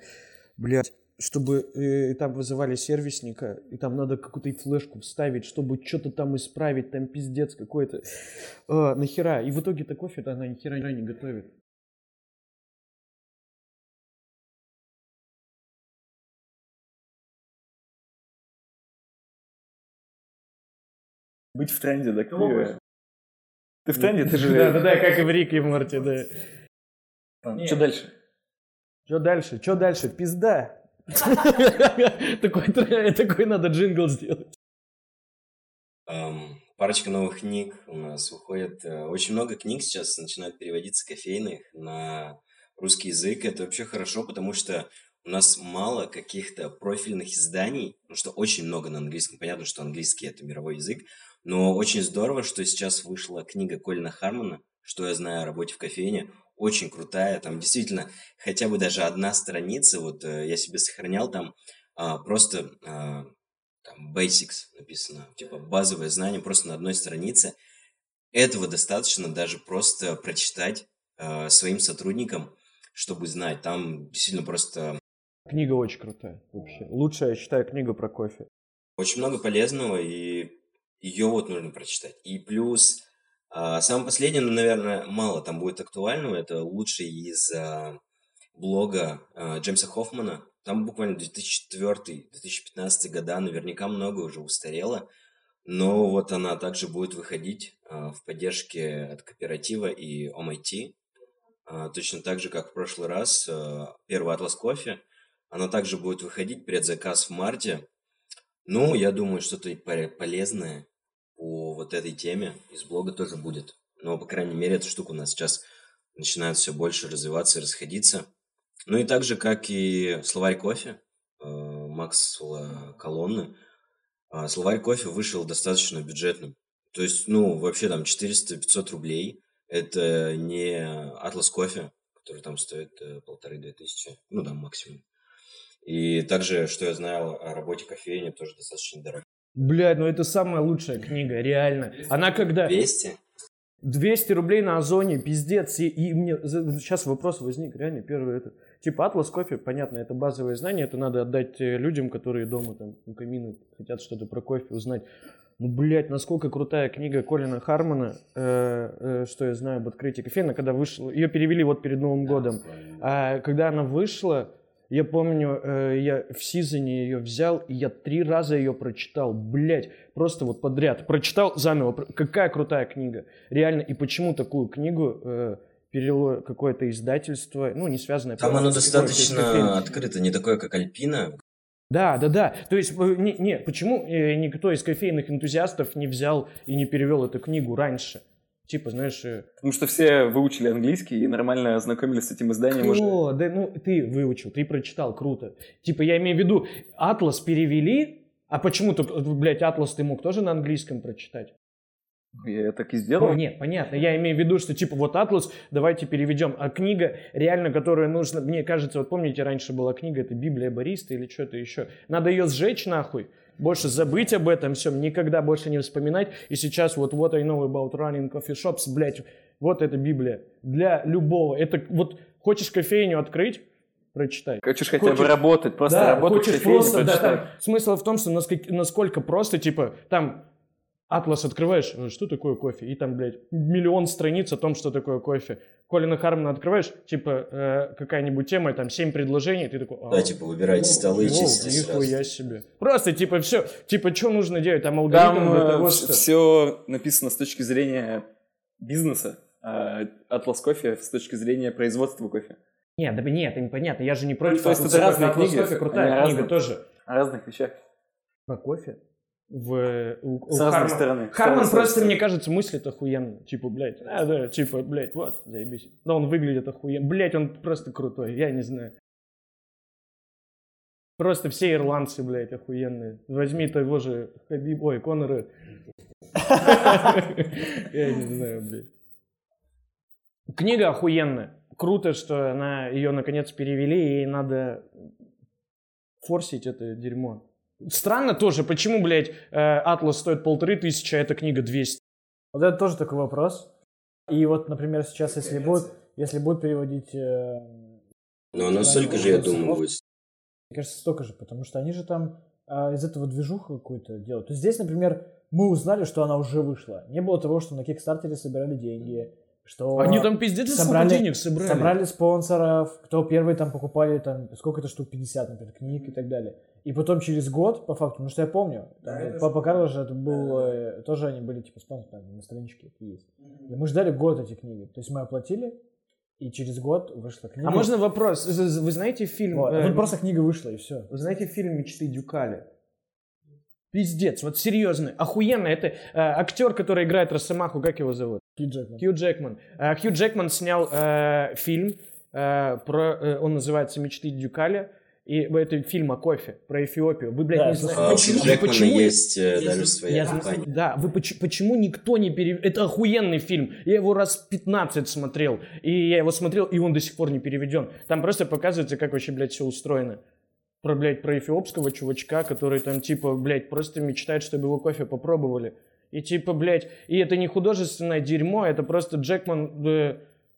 S1: Блядь, чтобы э, там вызывали сервисника, и там надо какую-то флешку вставить, чтобы что-то там исправить, там пиздец какой-то. Э, нахера? И в итоге-то кофе-то она нихера не готовит.
S4: Быть в тренде, да, клевее. Ты в тренде, ты же...
S1: Да-да-да, как и в Рике и Морти, да.
S4: Что дальше?
S1: Что дальше? Что дальше? Пизда. [laughs] Такой, такой надо джингл сделать.
S3: Парочка новых книг у нас выходит. Э, очень много книг сейчас начинают переводиться кофейных на русский язык. Это вообще хорошо, потому что у нас мало каких-то профильных изданий, ну что очень много на английском. Понятно, что английский это мировой язык, но очень здорово, что сейчас вышла книга Колина Хармона, что я знаю о работе в кофейне. Очень крутая, там действительно хотя бы даже одна страница, вот э, я себе сохранял там а, просто а, там basics написано, типа базовое знание просто на одной странице. Этого достаточно даже просто прочитать а, своим сотрудникам, чтобы знать. Там действительно просто
S1: Книга очень крутая вообще. Лучшая, я считаю, книга про кофе.
S3: очень много полезного, и ее вот нужно прочитать. И плюс, а, самое последнее, ну, наверное, мало там будет актуального, это лучший из а, блога а, Джеймса Хоффмана. Там буквально 2004-2015 года, наверняка много уже устарело, но вот она также будет выходить в поддержке от кооператива и OMIT. А, точно так же, как в прошлый раз, первый атлас кофе. Она также будет выходить, предзаказ в марте. Ну, я думаю, что-то полезное по вот этой теме из блога тоже будет. Но, по крайней мере, эта штука у нас сейчас начинает все больше развиваться и расходиться. Ну и так же, как и словарь кофе э, Максвелла Колонны, а, словарь кофе вышел достаточно бюджетным. То есть, ну, вообще там 400-500 рублей. Это не Атлас кофе, который там стоит э, полторы-две тысячи, ну, там максимум. И также, что я знаю о работе кофейни, тоже достаточно дорого.
S1: Блядь, ну это самая лучшая книга, реально. Она когда...
S3: 200?
S1: 200 рублей на Озоне, пиздец. И, и мне сейчас вопрос возник, реально, первый это. Типа Атлас кофе, понятно, это базовые знания, это надо отдать э, людям, которые дома там у камина хотят что-то про кофе узнать. Ну, блядь, насколько крутая книга Колина Хармона, э, э, что я знаю об открытии кофейна, когда вышла, ее перевели вот перед Новым годом. А когда она вышла, я помню, э, я в Сизоне ее взял, и я три раза ее прочитал, блядь, просто вот подряд. Прочитал заново. Какая крутая книга. Реально, и почему такую книгу э, перевело какое-то издательство, ну, не связанное...
S3: Там оно
S1: какой-то
S3: достаточно открыто, не такое, как Альпина.
S1: Да, да, да. То есть, э, не, не, почему э, никто из кофейных энтузиастов не взял и не перевел эту книгу раньше? Типа, знаешь, э,
S4: Потому что все выучили английский и нормально ознакомились с этим изданием уже.
S1: О, да ну ты выучил, ты прочитал, круто. Типа я имею в виду, Атлас перевели, а почему-то, блядь, Атлас ты мог тоже на английском прочитать?
S4: Я так и сделал.
S1: нет, понятно. Я имею в виду, что типа вот Атлас, давайте переведем. А книга, реально, которая нужна, мне кажется, вот помните, раньше была книга, это Библия Бориста или что-то еще. Надо ее сжечь нахуй. Больше забыть об этом всем, никогда больше не вспоминать. И сейчас вот what I know about running coffee shops, блядь, вот это Библия. Для любого. Это вот хочешь кофейню открыть, прочитай.
S4: Хочешь хотя
S1: Хочешь-
S4: бы работать, просто
S1: Да,
S4: работать
S1: хочешь просто, да, там, смысл в том, что насколько, насколько просто, типа, там Атлас открываешь, э, что такое кофе, и там, блядь, миллион страниц о том, что такое кофе. Колина Хармона открываешь, типа, э, какая-нибудь тема, там, семь предложений, ты такой...
S3: Да,
S1: «А,
S3: типа выбирайте столы и чистите сразу.
S1: нихуя себе. Просто, типа, все, типа, что нужно делать? Там алгоритм
S4: Там
S1: для того, что...
S4: все написано с точки зрения бизнеса, а Атлас кофе с точки зрения производства кофе.
S1: Нет, да нет, это непонятно, я же не против
S4: то есть это разные книги,
S1: кофе крутая книга
S4: разные.
S1: тоже.
S4: О разных вещах.
S1: Про кофе? В, у,
S4: С
S1: у
S4: разной
S1: Хармона-
S4: стороны.
S1: Харман просто,
S4: стороны.
S1: мне кажется, мыслит охуенно. Типа, блядь, а, да, типа, блядь, вот, заебись. Да, он выглядит охуенно. Блядь, он просто крутой, я не знаю. Просто все ирландцы, блядь, охуенные. Возьми того же Хабиб... Ой, Конора. [laughs] Я не знаю, блядь. Книга охуенная. Круто, что она ее наконец перевели, и надо форсить это дерьмо. Странно тоже, почему, блядь, э, Атлас стоит полторы тысячи, а эта книга 200.
S2: Вот это тоже такой вопрос. И вот, например, сейчас, если будут, если будут переводить, э,
S3: Но оно столько же, я думаю, будет.
S2: мне кажется, столько же, потому что они же там а, из этого движуху какую-то делают. То есть здесь, например, мы узнали, что она уже вышла. Не было того, что на Кикстартере собирали деньги, что
S1: Они там пиздец
S2: собрали-
S1: денег собрали.
S2: собрали спонсоров, кто первый там покупали, там, сколько-то штук, 50, например, книг и так далее. И потом через год, по факту, потому что я помню, там, Папа Карло же это был, э, тоже они были типа спонсорами, на страничке есть. И мы ждали год эти книги. То есть мы оплатили, и через год вышла книга.
S1: А можно вопрос? Вы знаете фильм...
S2: Вот.
S1: Э,
S2: тут просто книга вышла, и все.
S1: Вы знаете фильм «Мечты Дюкаля»? Пиздец, вот серьезно, охуенно. Это э, актер, который играет Росомаху, как его зовут?
S2: Хью Джекман.
S1: Хью Джекман. Э, Хью Джекман снял э, фильм, э, про, э, он называется «Мечты Дюкаля». И это фильм о кофе, про Эфиопию. Вы, блядь,
S2: Да,
S1: не знаете.
S3: А,
S1: Почему,
S3: Джекмана
S1: почему-
S3: есть э, даже своя
S1: Я
S3: компания.
S1: Да, вы поч- почему никто не перевел? Это охуенный фильм. Я его раз 15 смотрел. И я его смотрел, и он до сих пор не переведен. Там просто показывается, как вообще, блядь, все устроено. Про, блядь, про эфиопского чувачка, который там, типа, блядь, просто мечтает, чтобы его кофе попробовали. И типа, блядь, и это не художественное дерьмо, это просто Джекман, э,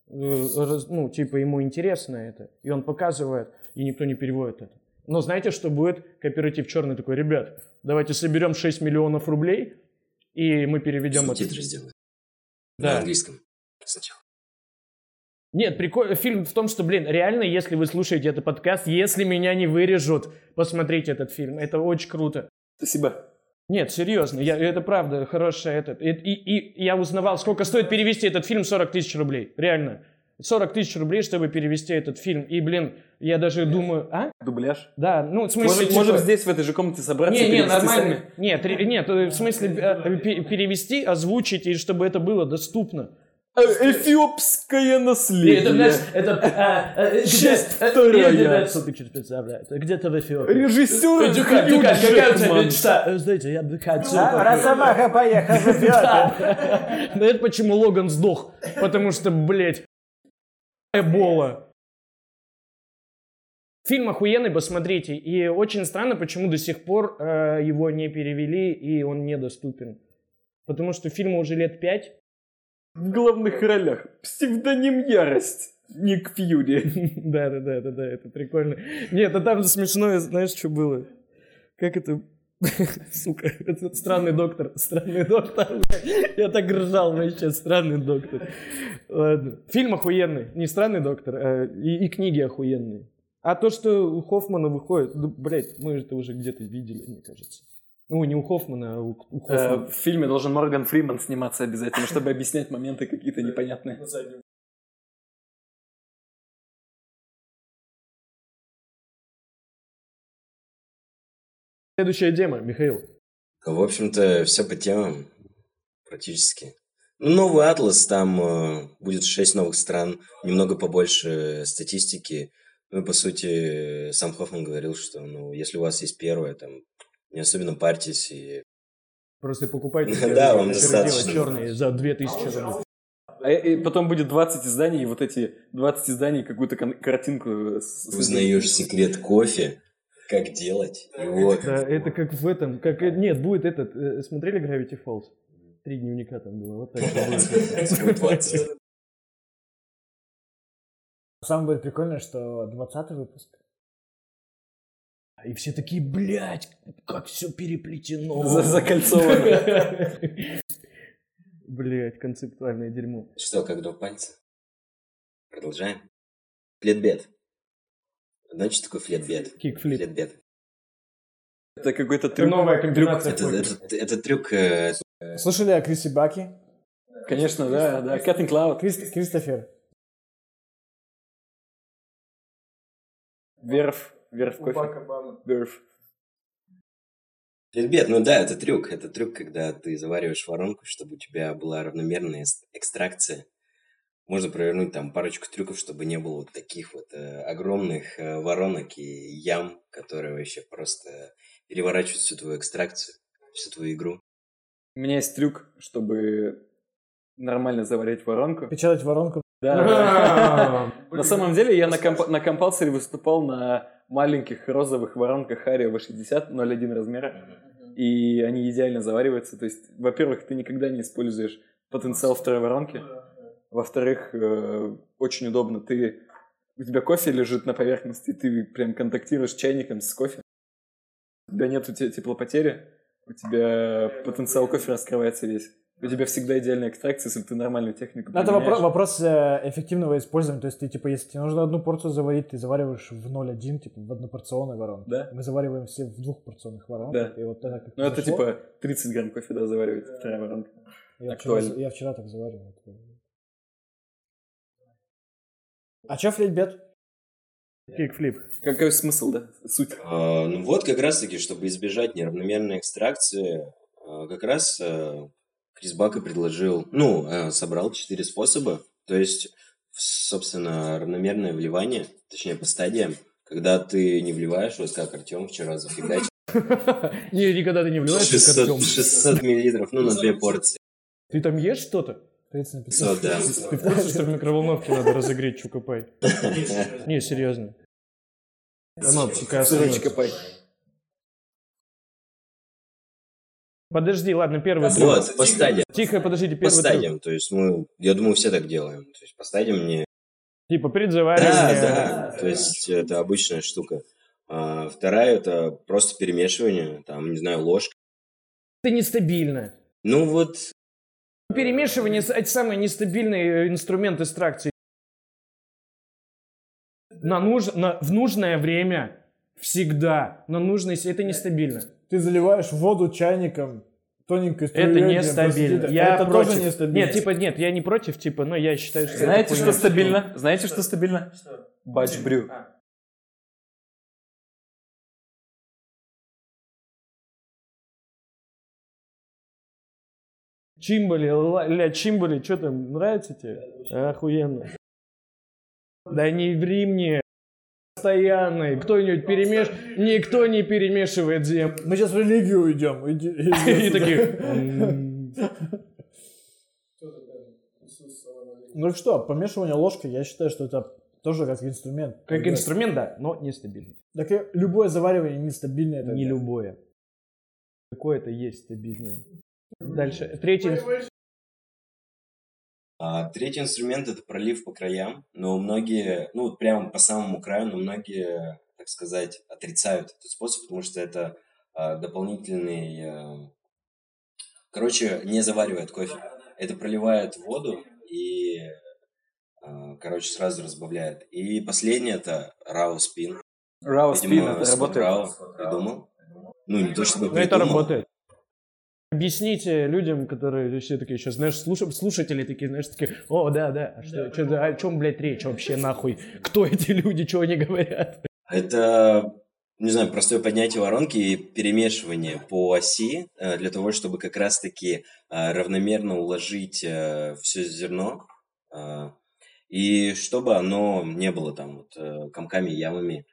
S1: э, раз- ну, типа, ему интересно это. И он показывает, и никто не переводит это. Но знаете, что будет? Кооператив черный такой, ребят, давайте соберем 6 миллионов рублей, и мы переведем это.
S3: Субтитры сделай.
S1: Да.
S3: На английском сначала.
S1: Нет, прикол... фильм в том, что, блин, реально, если вы слушаете этот подкаст, если меня не вырежут, посмотрите этот фильм. Это очень круто.
S4: Спасибо.
S1: Нет, серьезно, я, это правда хорошая этот. И, и- и я узнавал, сколько стоит перевести этот фильм 40 тысяч рублей. Реально. 40 тысяч рублей, чтобы перевести этот фильм. И, блин, я даже думаю, а?
S4: Дубляж.
S1: Да, ну, в смысле...
S4: Можем,
S1: типа-
S4: можем здесь, в этой же комнате собраться и
S1: Не, не,
S4: перевести
S1: нормально.
S4: сами.
S1: Нет, ре- нет, э, в смысле э, пе- перевести, озвучить, и чтобы это было доступно.
S4: Э, Эфиопское
S1: И
S4: наследие.
S1: это, знаешь, это... где-
S4: Часть вторая.
S1: не. Где-то в Эфиопии.
S4: Режиссер
S1: Дюкаль,
S4: Хью
S1: Дюкаль, какая у тебя мечта? Знаете, я бы хотел...
S2: А, Росомаха поехал в Эфиопию. [laughs]
S1: Да это почему Логан сдох. Потому что, блядь, эбола. Фильм охуенный, посмотрите. И очень странно, почему до сих пор э, его не перевели, и он недоступен. Потому что фильму уже лет пять.
S4: В главных ролях псевдоним Ярость. Ник Фьюри. [laughs]
S1: Да, да, да, да, да, это прикольно. Нет, а там смешное, знаешь, что было? Как это... Сука, это странный доктор, странный доктор. Я так ржал вообще, странный доктор. Ладно. Фильм охуенный, не странный доктор, а и, и книги охуенные. А то, что у Хоффмана выходит, ну, блядь, мы это уже где-то видели, мне кажется. Ну, не у Хоффмана, а у, у
S4: Э,
S1: Хоффмана.
S4: В фильме должен Морган Фриман сниматься обязательно, чтобы объяснять моменты какие-то непонятные.
S1: Следующая тема, Михаил.
S3: В общем-то, все по темам практически. Ну, новый атлас, там э, будет 6 новых стран, немного побольше статистики. Ну, и, по сути, сам Хоффман говорил, что, ну, если у вас есть первое, там, не особенно парьтесь и...
S1: Просто покупайте [laughs]
S3: Да, вам достаточно.
S1: черные за 2000 рублей.
S4: А и потом будет 20 изданий, и вот эти 20 изданий какую-то кон- картинку...
S3: Узнаешь секрет кофе, как делать. И вот.
S1: Да, это как в этом, как э, нет, будет этот. э, Смотрели Gravity Falls? Три дневника там было, вот так будет.
S3: 20. [laughs]
S2: Самое будет прикольное, что 20 выпуск.
S1: И все такие, блядь, как все переплетено.
S4: За- закольцовано. [laughs]
S1: Блядь, концептуальное дерьмо.
S3: Что, как два пальца? Продолжаем. Flat bed. Знаете, что такое flat
S1: bed?
S3: Kickflip. Flat bed.
S4: Это какой-то
S1: Это
S4: трюк.
S1: новая
S4: трюк.
S1: комбинация.
S3: Это, это, это трюк э,
S2: Слышали о Крисе Баки?
S4: Конечно, да, да. Cat and Cloud.
S2: Крис- Кристофер.
S4: Верф. Верф кофе. Верф.
S3: Флетбет, ну да, это трюк. Это трюк, когда ты завариваешь воронку, чтобы у тебя была равномерная экстракция. Можно провернуть там парочку трюков, чтобы не было вот таких вот э, огромных э, воронок и ям, которые вообще просто переворачивают всю твою экстракцию, всю твою игру.
S4: У меня есть трюк, чтобы нормально заварить воронку.
S2: Печатать воронку.
S4: Да. [laughs] На самом деле я на, комп- на компалсере выступал на маленьких розовых воронках Hario V60 0,1 размера. И они идеально завариваются. То есть, во-первых, ты никогда не используешь потенциал второй воронки. Во-вторых, э, очень удобно. Ты, у тебя кофе лежит на поверхности, ты прям контактируешь чайником с кофе. У тебя нету те- теплопотери, у тебя потенциал кофе раскрывается весь. У тебя всегда идеальная экстракция, если ты нормальную технику
S2: это вопро- вопрос э, эффективного использования. То есть ты, типа, если тебе нужно одну порцию заварить, ты завариваешь в 0,1, типа, в однопорционной воронке.
S4: Да.
S2: Мы завариваем все в двухпорционных воронках.
S4: Да.
S2: И вот так, как
S4: Ну, это типа 30 грамм кофе, да, заваривает вторая воронка.
S2: Я вчера, я вчера так заваривал. А чё флитбет?
S1: Кикфлип.
S4: Какой смысл, да? Суть.
S3: А, ну вот как раз-таки, чтобы избежать неравномерной экстракции, а, как раз а, Крис Бака предложил, ну, а, собрал четыре способа, то есть, собственно, равномерное вливание, точнее, по стадиям, Когда ты не вливаешь, вот как Артем вчера зафигачил, [laughs]
S1: Не, никогда ты не вливаешь, как
S3: 600,
S1: Артём.
S3: 600 миллилитров, ну, на две порции.
S1: Ты там ешь что-то?
S2: 30 на 500.
S3: 500, да.
S1: Ты [laughs] курсе, что в микроволновке надо разогреть чукопай? [laughs] Не, серьезно. Оно.
S4: Чикопай.
S1: Подожди, ладно, первый трюк.
S3: Вот, по стадиям.
S1: Тихо, подождите,
S3: По
S1: первый трюк.
S3: стадиям, то есть мы, я думаю, все так делаем. То есть по стадиям не...
S1: Типа перед
S3: Да, да, то есть это обычная штука. А, вторая это просто перемешивание, там, не знаю, ложка.
S1: Это нестабильно.
S3: Ну вот,
S1: Перемешивание – это самый нестабильный э, инструмент экстракции. На нуж... на... В нужное время всегда. На нужной... с- Это нестабильно.
S2: Ты заливаешь воду чайником тоненькой струей.
S1: Это нестабильно. Я
S2: это
S1: против.
S2: тоже нестабильно.
S1: Нет, типа, нет, я не против, типа, но я считаю, что это
S4: Знаете,
S1: хуйня.
S4: что стабильно? Знаете, что стабильно? Батч брю.
S1: Чимбали, ля, Чимбали, что там, нравится тебе? Охуенно. Да не ври мне. Постоянный. Кто-нибудь перемеш... Никто не перемешивает землю.
S2: Мы сейчас в религию уйдем. Иди- иди [laughs]
S1: И такие... «М,
S2: Ну что, помешивание ложкой, я считаю, что это тоже как инструмент.
S1: Как инструмент, да, но нестабильный.
S2: Так и любое заваривание нестабильное. тогда.
S1: Не любое. Какое-то есть стабильное. Дальше. Третий.
S3: А третий инструмент это пролив по краям, но многие, ну вот прямо по самому краю, но многие, так сказать, отрицают этот способ, потому что это а, дополнительный, а, короче, не заваривает кофе. Это проливает воду и, а, короче, сразу разбавляет. И последнее это рао спин.
S4: Рау спин, это работает.
S3: Рау придумал. Ну, не то чтобы
S1: Ну, это
S3: придумал.
S1: работает. Объясните людям, которые все такие сейчас, знаешь, слуш- слушатели такие, знаешь, такие, о, да, да, а что, чё за- о чем, блядь, речь вообще, нахуй? Кто эти люди, что они говорят?
S3: Это, не знаю, простое поднятие воронки и перемешивание по оси э, для того, чтобы как раз-таки э, равномерно уложить все зерно э, и чтобы оно не было там вот э, комками, ямами.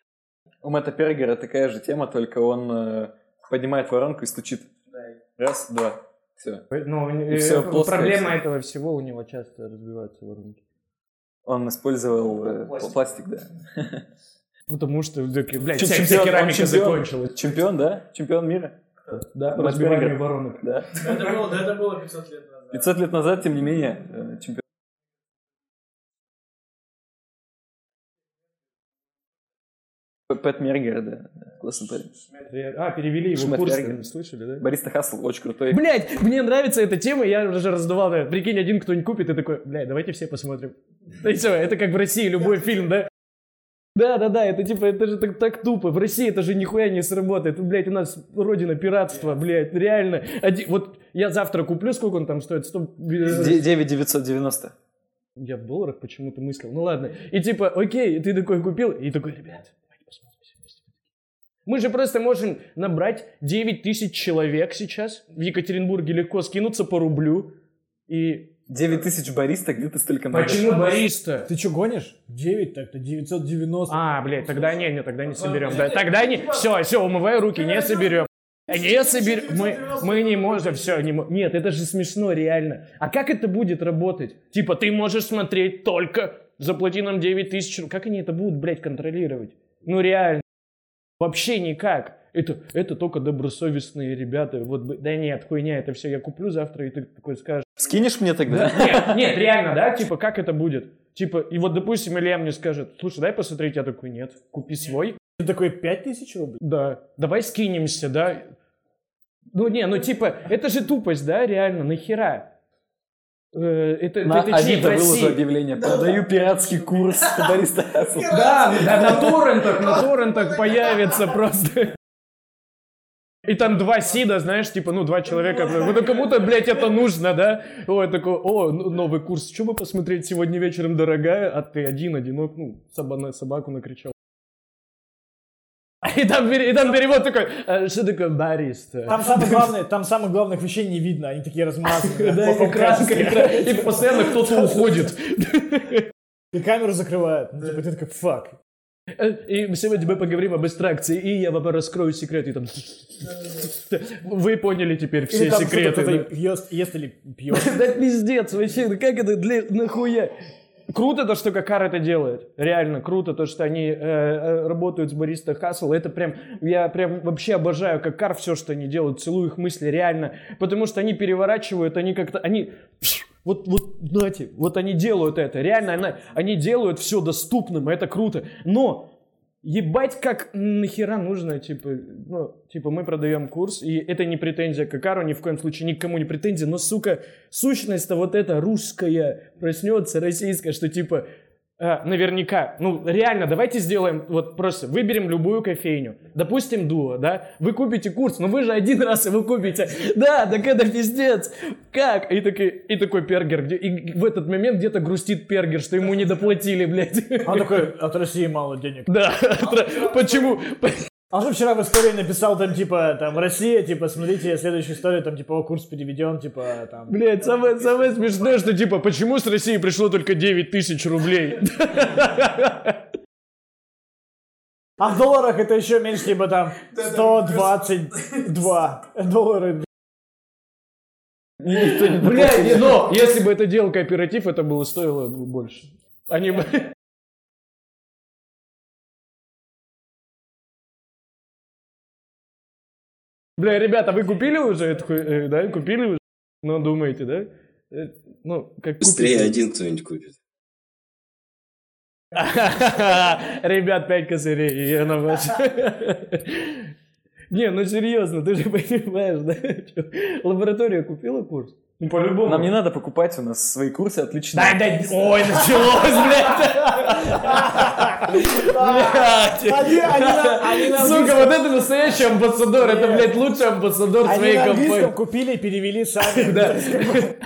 S4: У Мэтта Пергера такая же тема, только он э, поднимает воронку и стучит. Раз, два, все.
S1: Ну,
S4: И всё, плоское
S1: проблема
S4: всё.
S1: этого всего, у него часто разбиваются воронки.
S4: Он использовал э, пластик, да. [laughs]
S1: Потому что, блядь,
S4: Чё,
S1: вся,
S4: чемпион,
S1: вся керамика
S4: чемпион.
S1: закончилась.
S4: Чемпион, да? Чемпион мира.
S1: Да, разбивание воронок.
S4: Да.
S5: Это было, да, это было 500 лет назад.
S4: 500 лет назад, тем не менее, э, чемпион. Пэт Мергер, да. Классный парень.
S1: А, перевели его
S4: Шмет
S1: курс,
S4: Вергер.
S1: слышали, да?
S4: Бариста Хасл очень крутой.
S1: Блять, мне нравится эта тема, я уже раздавал, да. Прикинь, один кто-нибудь купит и такой, блядь, давайте все посмотрим. И все, это как в России любой фильм, да? Да, да, да, это типа, это же так, так тупо. В России это же нихуя не сработает. Блять, у нас родина пиратства, блядь, реально. Один- вот я завтра куплю, сколько он там стоит? 100...
S4: 9 990.
S1: Я в долларах почему-то мыслил. Ну ладно. И типа, окей, ты такой купил, и такой, ребят, давайте посмотрим все вместе. Мы же просто можем набрать 9 тысяч человек сейчас. В Екатеринбурге легко скинуться по рублю. И
S4: 9 тысяч бариста, где ты столько найдешь?
S1: почему бариста?
S2: Ты что, гонишь? 9 так-то, 990.
S1: А, блядь, тогда не, не, тогда не соберем. Да, тогда не, все, все, умывай руки, не соберем. Не соберем, мы, мы не можем, все, не мо- Нет, это же смешно, реально. А как это будет работать? Типа, ты можешь смотреть только, заплати нам 9 тысяч. Как они это будут, блядь, контролировать? Ну, реально. Вообще никак. Это, это только добросовестные ребята. Вот, бы- да нет, хуйня, это все я куплю завтра, и ты такой скажешь,
S4: Скинешь мне тогда?
S1: нет, нет, реально, да? Типа, как это будет? Типа, и вот, допустим, Илья мне скажет, слушай, дай посмотреть, я такой, нет, купи свой.
S2: Ты такой 5000 рублей?
S1: Да, давай скинемся, да? Ну, не, ну, типа, это же тупость, да, реально, нахера? Э, Это,
S4: На
S1: это
S4: Авито выложу
S1: России.
S4: объявление. Продаю пиратский курс [laughs] бариста Хасл.
S1: Да, на торрентах, на торрентах появится просто. И там два сида, знаешь, типа, ну, два человека. Ну, да кому-то, блядь, это нужно, да? Ой, такой, о, ну, новый курс. Что бы посмотреть сегодня вечером, дорогая? А ты один, одинок, ну, собаку накричал. [laughs] И там, и там перевод такой, «А что такое бариста?
S2: Там самое главное, там самых главных вещей не видно, они такие размазанные.
S1: Да. И постоянно кто-то уходит.
S2: И камеру закрывают. Ну, типа, ты такой, фак.
S1: Э, И сегодня мы поговорим об экстракции, и я вам раскрою секрет. И там... [laughs] Вы поняли теперь все секреты.
S2: ест, ест или пьет. [laughs]
S1: Да пиздец, вообще, ну как это, для, нахуя? Круто то, что Какар это делает. Реально круто то, что они э, э, работают с Бариста Хасл. Это прям, я прям вообще обожаю Какар, все, что они делают. Целую их мысли, реально. Потому что они переворачивают, они как-то, они... Вот, вот, знаете, вот они делают это. Реально, она- они делают все доступным, это круто. Но Ебать, как нахера нужно, типа, ну, типа, мы продаем курс, и это не претензия к Какару, ни в коем случае никому не претензия, но, сука, сущность-то вот эта русская проснется, российская, что, типа, наверняка, ну, реально, давайте сделаем, вот просто выберем любую кофейню, допустим, дуо, да, вы купите курс, но вы же один [laughs] раз его купите, да, так это пиздец, как? И такой, и такой Пергер, где, и в этот момент где-то грустит Пергер, что ему не доплатили, блядь.
S2: Он такой, от России мало денег.
S1: Да, [laughs] почему?
S2: А он же вчера в истории написал там, типа, там, Россия, типа, смотрите, следующая история, там, типа, о, курс переведен, типа, там.
S1: Блять, самое, самое смешное, что типа, почему с России пришло только 9 тысяч рублей?
S2: А в долларах это еще меньше, типа, там, 122 доллара.
S1: Блять, но если бы это делал кооператив, это было стоило больше. Они бы... Бля, ребята, вы купили уже эту хуй- э, да, купили уже? Ну, думаете, да? Э, Ну, как
S3: Быстрее
S1: купите?
S3: один кто-нибудь купит. [laughs]
S1: Ребят, 5 козырей, и я на ваш. Не, ну серьезно, ты же понимаешь, да? Лаборатория купила курс? Ну, по-любому.
S4: Нам не надо покупать, у нас свои курсы отлично.
S1: Дай, дай, ой, началось, блядь. Блядь.
S2: Они, они, они на
S1: Сука, вот это настоящий амбассадор, это, блядь, лучший амбассадор
S2: они
S1: своей компании.
S2: купили и перевели сами.
S1: Да. [laughs]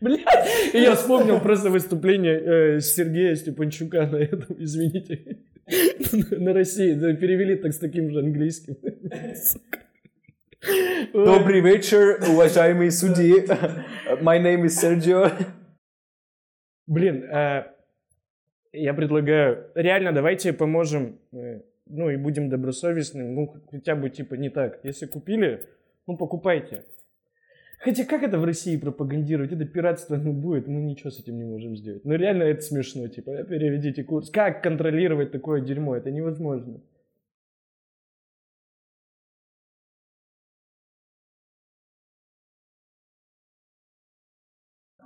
S1: Блядь, и я вспомнил просто выступление э, Сергея Степанчука на этом, извините, [laughs] на России, да, перевели так с таким же английским.
S4: Добрый вечер, уважаемые судьи. [laughs] My name is Sergio.
S1: Блин, э, я предлагаю, реально давайте поможем, э, ну и будем добросовестны, ну хотя бы типа не так. Если купили, ну покупайте. Хотя как это в России пропагандировать? Это пиратство ну, будет, мы ничего с этим не можем сделать. Ну реально это смешно, типа переведите курс. Как контролировать такое дерьмо? Это невозможно.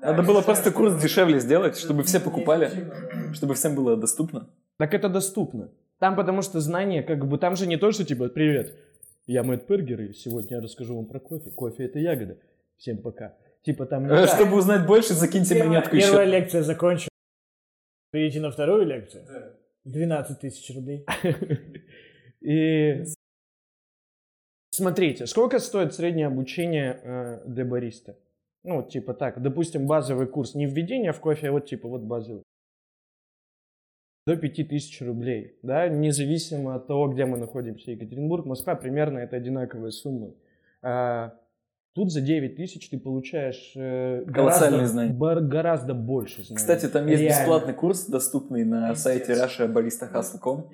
S4: Надо было просто курс дешевле сделать, чтобы все покупали, чтобы всем было доступно.
S1: Так это доступно. Там потому что знание, как бы, там же не то, что типа, привет, я Мэтт Пергер, и сегодня я расскажу вам про кофе. Кофе это ягода. Всем пока. Типа там... так.
S4: Чтобы узнать больше, закиньте монетку
S2: Первая
S4: еще.
S2: лекция закончена. Перейти на вторую лекцию? 12 тысяч рублей. [laughs]
S1: И смотрите, сколько стоит среднее обучение э, для бариста? Ну, вот типа так, допустим, базовый курс, не введение в кофе, а вот типа вот базовый. До 5000 рублей, да, независимо от того, где мы находимся. Екатеринбург, Москва, примерно это одинаковые суммы. А, тут за 9 тысяч ты получаешь э,
S4: Колоссальные
S1: гораздо,
S4: знания.
S1: бар- гораздо больше знаний.
S4: Кстати, там есть
S1: Реально.
S4: бесплатный курс, доступный на сайте russiabaristahustle.com.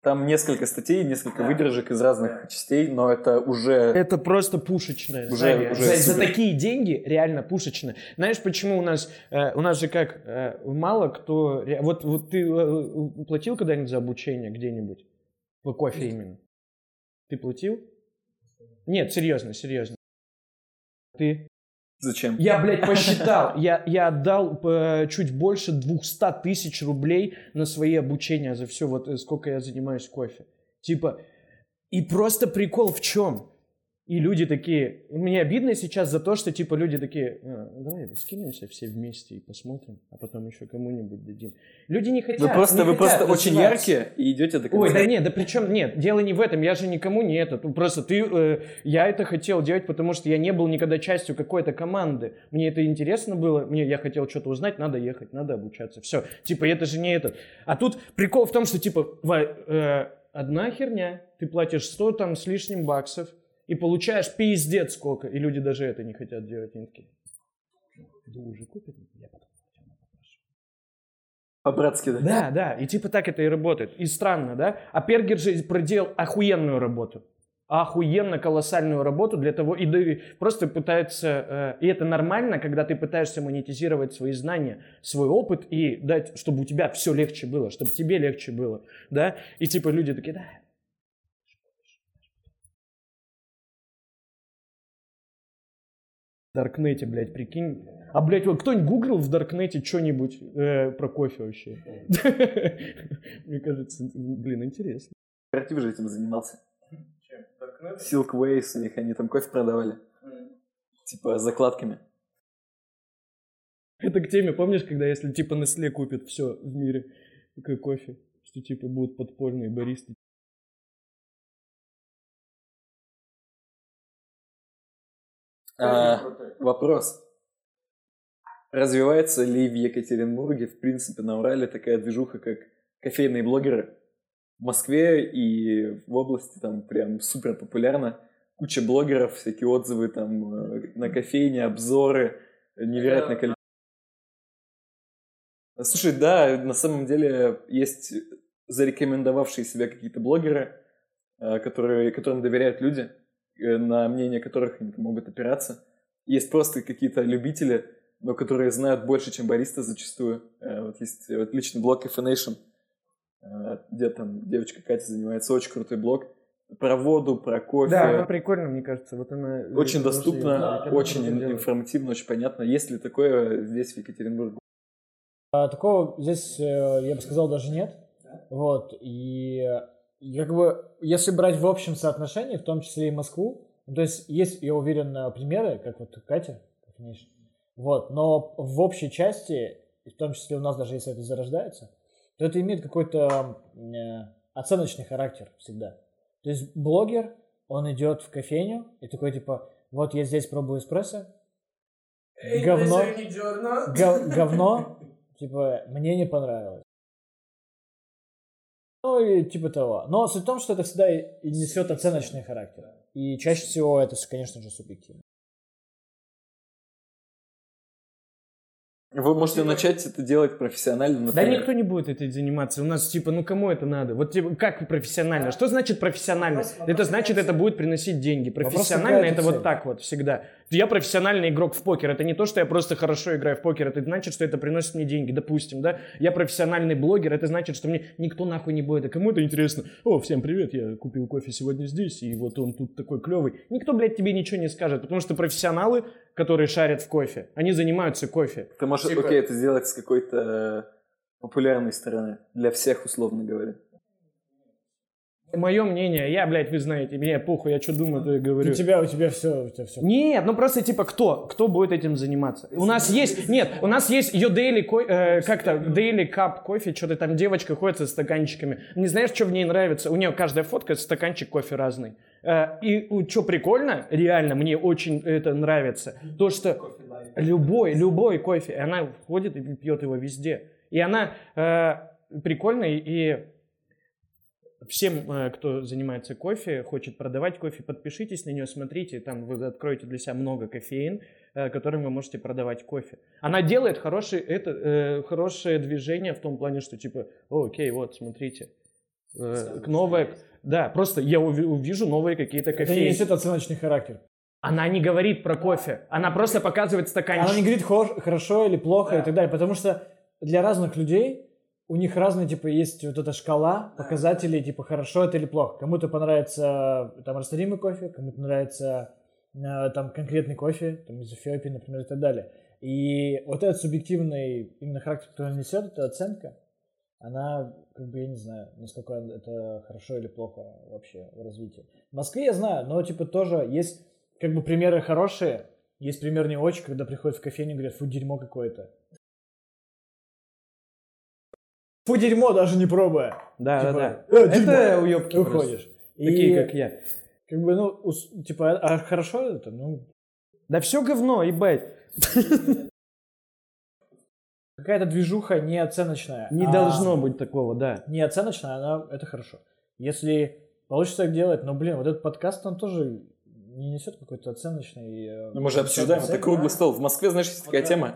S4: Там несколько статей, несколько выдержек из разных частей, но это уже...
S1: Это просто пушечное
S4: Уже- уже
S1: за, за такие деньги реально пушечное. Знаешь, почему у нас э, у нас же как э, мало кто вот вот ты э, платил когда-нибудь за обучение где-нибудь по кофе именно? Ты платил? Нет, серьезно, серьезно. Ты?
S4: Зачем?
S1: Я, блядь, посчитал. Я, я отдал э, чуть больше 200 тысяч рублей на свои обучения за все, вот э, сколько я занимаюсь кофе. Типа, и просто прикол в чем? И люди такие, мне обидно сейчас за то, что типа люди такие, «А, давай скинемся все вместе и посмотрим, а потом еще кому-нибудь дадим. Люди не хотят.
S4: Вы просто, вы
S1: хотят
S4: просто очень яркие и идете до конца.
S1: Ой, да нет, да причем нет, дело не в этом, я же никому не это. Ну, Просто ты, э, я это хотел делать, потому что я не был никогда частью какой-то команды. Мне это интересно было, мне я хотел что-то узнать, надо ехать, надо обучаться. Все, типа это же не это. А тут прикол в том, что типа э, одна херня, ты платишь 100 там с лишним баксов и получаешь пиздец сколько, и люди даже это не хотят делать. Они такие, уже купят, я потом.
S4: По-братски, да?
S1: Да, да, и типа так это и работает. И странно, да? А Пергер же проделал охуенную работу. Охуенно колоссальную работу для того, и да- просто пытается, э, и это нормально, когда ты пытаешься монетизировать свои знания, свой опыт и дать, чтобы у тебя все легче было, чтобы тебе легче было, да? И типа люди такие, да, Даркнете, блядь, прикинь. А, блядь, вот кто-нибудь гуглил в Даркнете что-нибудь э, про кофе вообще? [laughs] Мне кажется, блин, интересно.
S4: Кооператив же этим занимался. Silkways у них, они там кофе продавали. Типа закладками.
S1: Это к теме, помнишь, когда если типа Nestle купит все в мире, такой кофе, что типа будут подпольные баристы.
S4: А, вопрос. Развивается ли в Екатеринбурге, в принципе, на Урале такая движуха, как кофейные блогеры? В Москве и в области там прям супер популярно. Куча блогеров, всякие отзывы там э, на кофейне, обзоры, невероятное количество. Слушай, да, на самом деле есть зарекомендовавшие себя какие-то блогеры, э, которые, которым доверяют люди, на мнение которых они могут опираться. Есть просто какие-то любители, но которые знают больше, чем бариста зачастую. Э, Вот есть вот личный блог Cafe Nation, э, где там девочка Катя занимается, очень крутой блог. Про воду, про кофе.
S1: Да, она прикольно, мне кажется. Вот она...
S4: Очень доступно,
S1: я
S4: очень информативно, очень понятно. Есть ли такое здесь, в Екатеринбурге?
S2: А, такого здесь, э, я бы сказал, даже нет. Вот. Э, и как бы, если брать в общем соотношении, в том числе и Москву, ну, то есть есть, я уверен, э, примеры, как вот Катя, Миша. Вот. Но в общей части, в том числе у нас даже если это зарождается, то это имеет какой-то э, оценочный характер всегда. То есть блогер, он идет в кофейню и такой типа, вот я здесь пробую эспрессо, говно, Гов- говно, [laughs] типа, мне не понравилось. Ну и типа того. Но суть в том, что это всегда и несет оценочный характер. И чаще всего это, конечно же, субъективно.
S4: Вы можете начать это делать профессионально,
S1: Да
S4: например.
S1: никто не будет этим заниматься. У нас типа, ну кому это надо? Вот типа, как профессионально? Что значит профессионально? Это значит, это будет приносить деньги. Профессионально это
S2: цель.
S1: вот так вот всегда. Я профессиональный игрок в покер. Это не то, что я просто хорошо играю в покер. Это значит, что это приносит мне деньги. Допустим, да? Я профессиональный блогер. Это значит, что мне никто нахуй не будет. А кому это интересно? О, всем привет, я купил кофе сегодня здесь, и вот он тут такой клевый. Никто, блядь, тебе ничего не скажет, потому что профессионалы, которые шарят в кофе, они занимаются кофе.
S4: Ты можешь,
S1: Типа-
S4: окей, это сделать с какой-то популярной стороны. Для всех, условно говоря.
S1: Мое мнение, я, блядь, вы знаете, мне похуй, я что думаю, то и говорю.
S2: У тебя, у тебя все, у тебя все.
S1: Нет, ну просто типа кто? Кто будет этим заниматься? У нас есть, нет, у нас есть ее daily, э, как-то daily cup кофе, что-то там девочка ходит со стаканчиками. Не знаешь, что в ней нравится? У нее каждая фотка стаканчик кофе разный. Э, и что прикольно, реально, мне очень это нравится, то что любой, любой кофе, она ходит и пьет его везде. И она э, прикольная и Всем, э, кто занимается кофе, хочет продавать кофе, подпишитесь на нее, смотрите, там вы откроете для себя много кофеин, э, которым вы можете продавать кофе. Она делает хорошее, это, э, хорошее движение в том плане, что типа, «О, окей, вот, смотрите, э, новое, да, просто я уви- увижу новые какие-то
S2: Это не
S1: кофеины.
S2: несет оценочный характер.
S1: Она не говорит про кофе, она просто показывает стаканчик.
S2: Она не говорит хо- хорошо или плохо и так далее, потому что для разных людей у них разные, типа, есть вот эта шкала показателей, типа, хорошо это или плохо. Кому-то понравится там растворимый кофе, кому-то нравится э, там конкретный кофе, там из Эфиопии, например, и так далее. И вот этот субъективный именно характер, который он несет, эта оценка, она, как бы, я не знаю, насколько это хорошо или плохо вообще в развитии. В Москве я знаю, но, типа, тоже есть, как бы, примеры хорошие, есть пример не очень, когда приходят в кофейню и говорят, фу, дерьмо какое-то. Фу, дерьмо, даже не пробуя.
S1: Да,
S2: Типа,
S1: да,
S2: «Э,
S1: да.
S2: дерьмо!»
S1: Это уебки
S2: И уходишь.
S1: Такие,
S2: И,
S1: как я.
S2: Как бы, ну, ус- типа, а а хорошо это? Ну,
S1: Да все говно, ебать.
S2: какая-то движуха неоценочная.
S1: Не
S2: а
S1: должно быть такого, да.
S2: Неоценочная, она, это хорошо. Если получится так делать, но, блин, вот этот подкаст, он тоже не несет какой-то оценочной... э,
S4: Ну, мы же обсуждаем, это круглый стол. В Москве, знаешь, есть такая тема.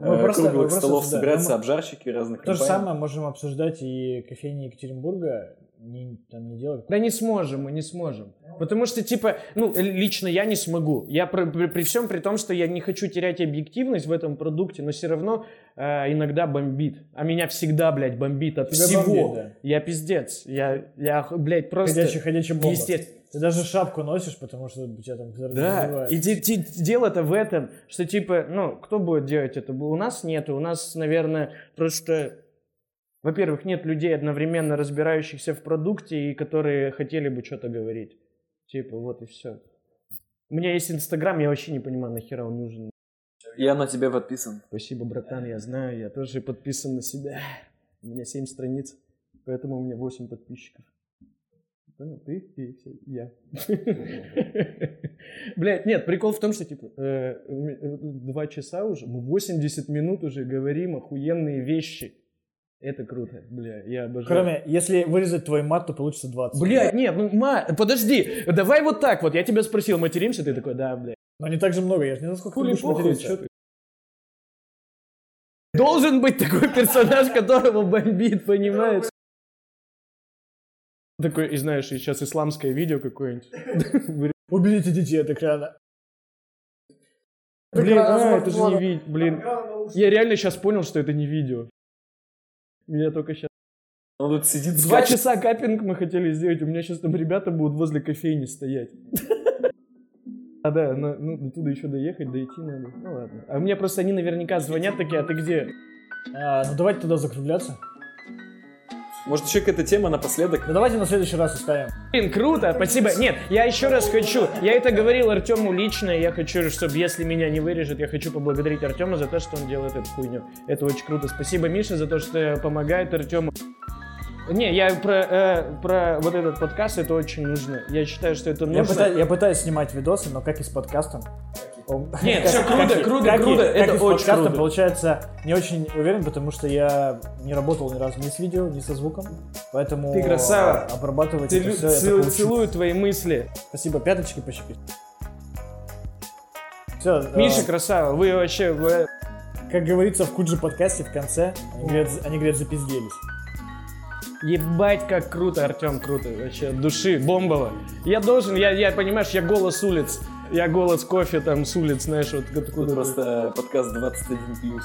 S2: Ну, мы
S4: э,
S2: просто- мы
S4: круглых
S2: просто
S4: столов
S2: обсуждаем.
S4: собираются
S2: Мы-
S4: обжарщики разных
S2: То же самое можем обсуждать и кофейни Екатеринбурга, не, там не делать.
S1: Да не сможем, мы не сможем. Потому что, типа, ну, лично я не смогу. Я при, при- при всем при том, что я не хочу терять объективность в этом продукте, но все равно э, иногда бомбит. А меня всегда, блядь, бомбит от
S2: Тебя
S1: всего.
S2: бомбит, да.
S1: Я пиздец. Я, я, блядь, просто...
S2: Ходячий, ходячий бомба.
S1: Естественно.
S2: Ты даже шапку носишь, потому что у тебя там
S1: Да, и де- де- дело-то в этом, что типа, ну, кто будет делать это? У нас нету, у нас, наверное, просто, во-первых, нет людей одновременно разбирающихся в продукте и которые хотели бы что-то говорить. Типа, вот и все. У меня есть Инстаграм, я вообще не понимаю, нахера он нужен.
S4: Я на тебя подписан.
S1: Спасибо, братан, я знаю, я тоже подписан на себя. У меня 7 страниц, поэтому у меня 8 подписчиков. Понял? Ты и все, я. Блять, нет, прикол в том, что, типа, э, два часа уже, мы 80 минут уже говорим охуенные вещи. Это круто, бля, я обожаю.
S2: Кроме, если вырезать твой мат, то получится 20.
S1: Блядь, нет, ну, ма, подожди, давай вот так вот, я тебя спросил, материмся, ты такой, да, блядь.
S2: Но не так же много, я же не знаю, сколько ты
S1: Хули
S2: будешь
S1: похуй,
S2: материться.
S1: ты? Должен быть такой персонаж, которого бомбит, понимаешь? Такой, и знаешь, и сейчас исламское видео какое-нибудь. [laughs]
S2: Уберите детей от экрана.
S1: Блин, а, это же не видео. Блин, я реально сейчас понял, что это не видео. Меня только сейчас...
S4: Он тут сидит,
S1: Два часа капинг мы хотели сделать, у меня сейчас там ребята будут возле кофейни стоять. [laughs] А да, ну, ну, оттуда еще доехать, дойти надо. Ну ладно. А мне просто они наверняка звонят такие, а ты где?
S2: А, ну давайте туда закругляться.
S4: Может, еще какая-то тема напоследок?
S2: Ну давайте на следующий раз оставим.
S1: Блин, круто, спасибо. Нет, я еще раз хочу, я это говорил Артему лично, я хочу, чтобы если меня не вырежет, я хочу поблагодарить Артема за то, что он делает эту хуйню. Это очень круто. Спасибо Мише за то, что помогает Артему. Не, я про, э, про вот этот подкаст, это очень нужно. Я считаю, что это
S2: Я,
S1: нужно.
S2: пытаюсь, я пытаюсь снимать видосы, но как и с подкастом.
S1: Нет, всё круто, круто, круто, это очень круто.
S2: получается не очень уверен, потому что я не работал ни разу ни с видео, ни со звуком. Поэтому
S1: Ты красава.
S2: обрабатывать
S1: Ты
S2: это я
S1: цел- целую твои мысли.
S2: Спасибо, пяточки пощипить. Все,
S1: Миша, красава, вы вообще... вы-
S2: как говорится в Куджи подкасте в конце, они говорят, они говорят запизделись.
S1: Ебать, как круто, Артем, круто. Вообще, от души, бомбово. Я должен, я, я, понимаешь, я голос улиц. Я голос кофе там с улиц, знаешь, вот
S4: Тут
S1: откуда.
S4: просто подкаст 21+.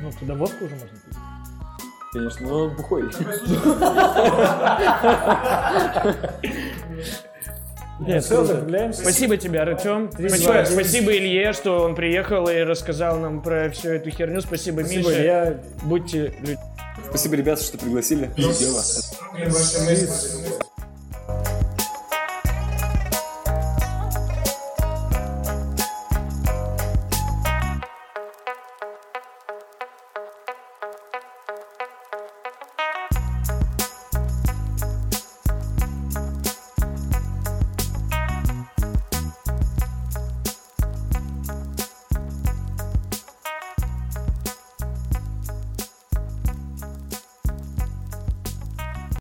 S2: Ну, туда водку уже можно пить.
S4: Конечно, но он бухой. [laughs]
S1: Нет,
S2: Все, закругляемся.
S1: Спасибо тебе, Артем. Спасибо, спасибо Илье, что он приехал и рассказал нам про всю эту херню. Спасибо,
S2: Спасибо,
S1: Миша.
S2: я
S1: Будьте людьми.
S4: Спасибо, ребята, что пригласили.
S5: Мысли.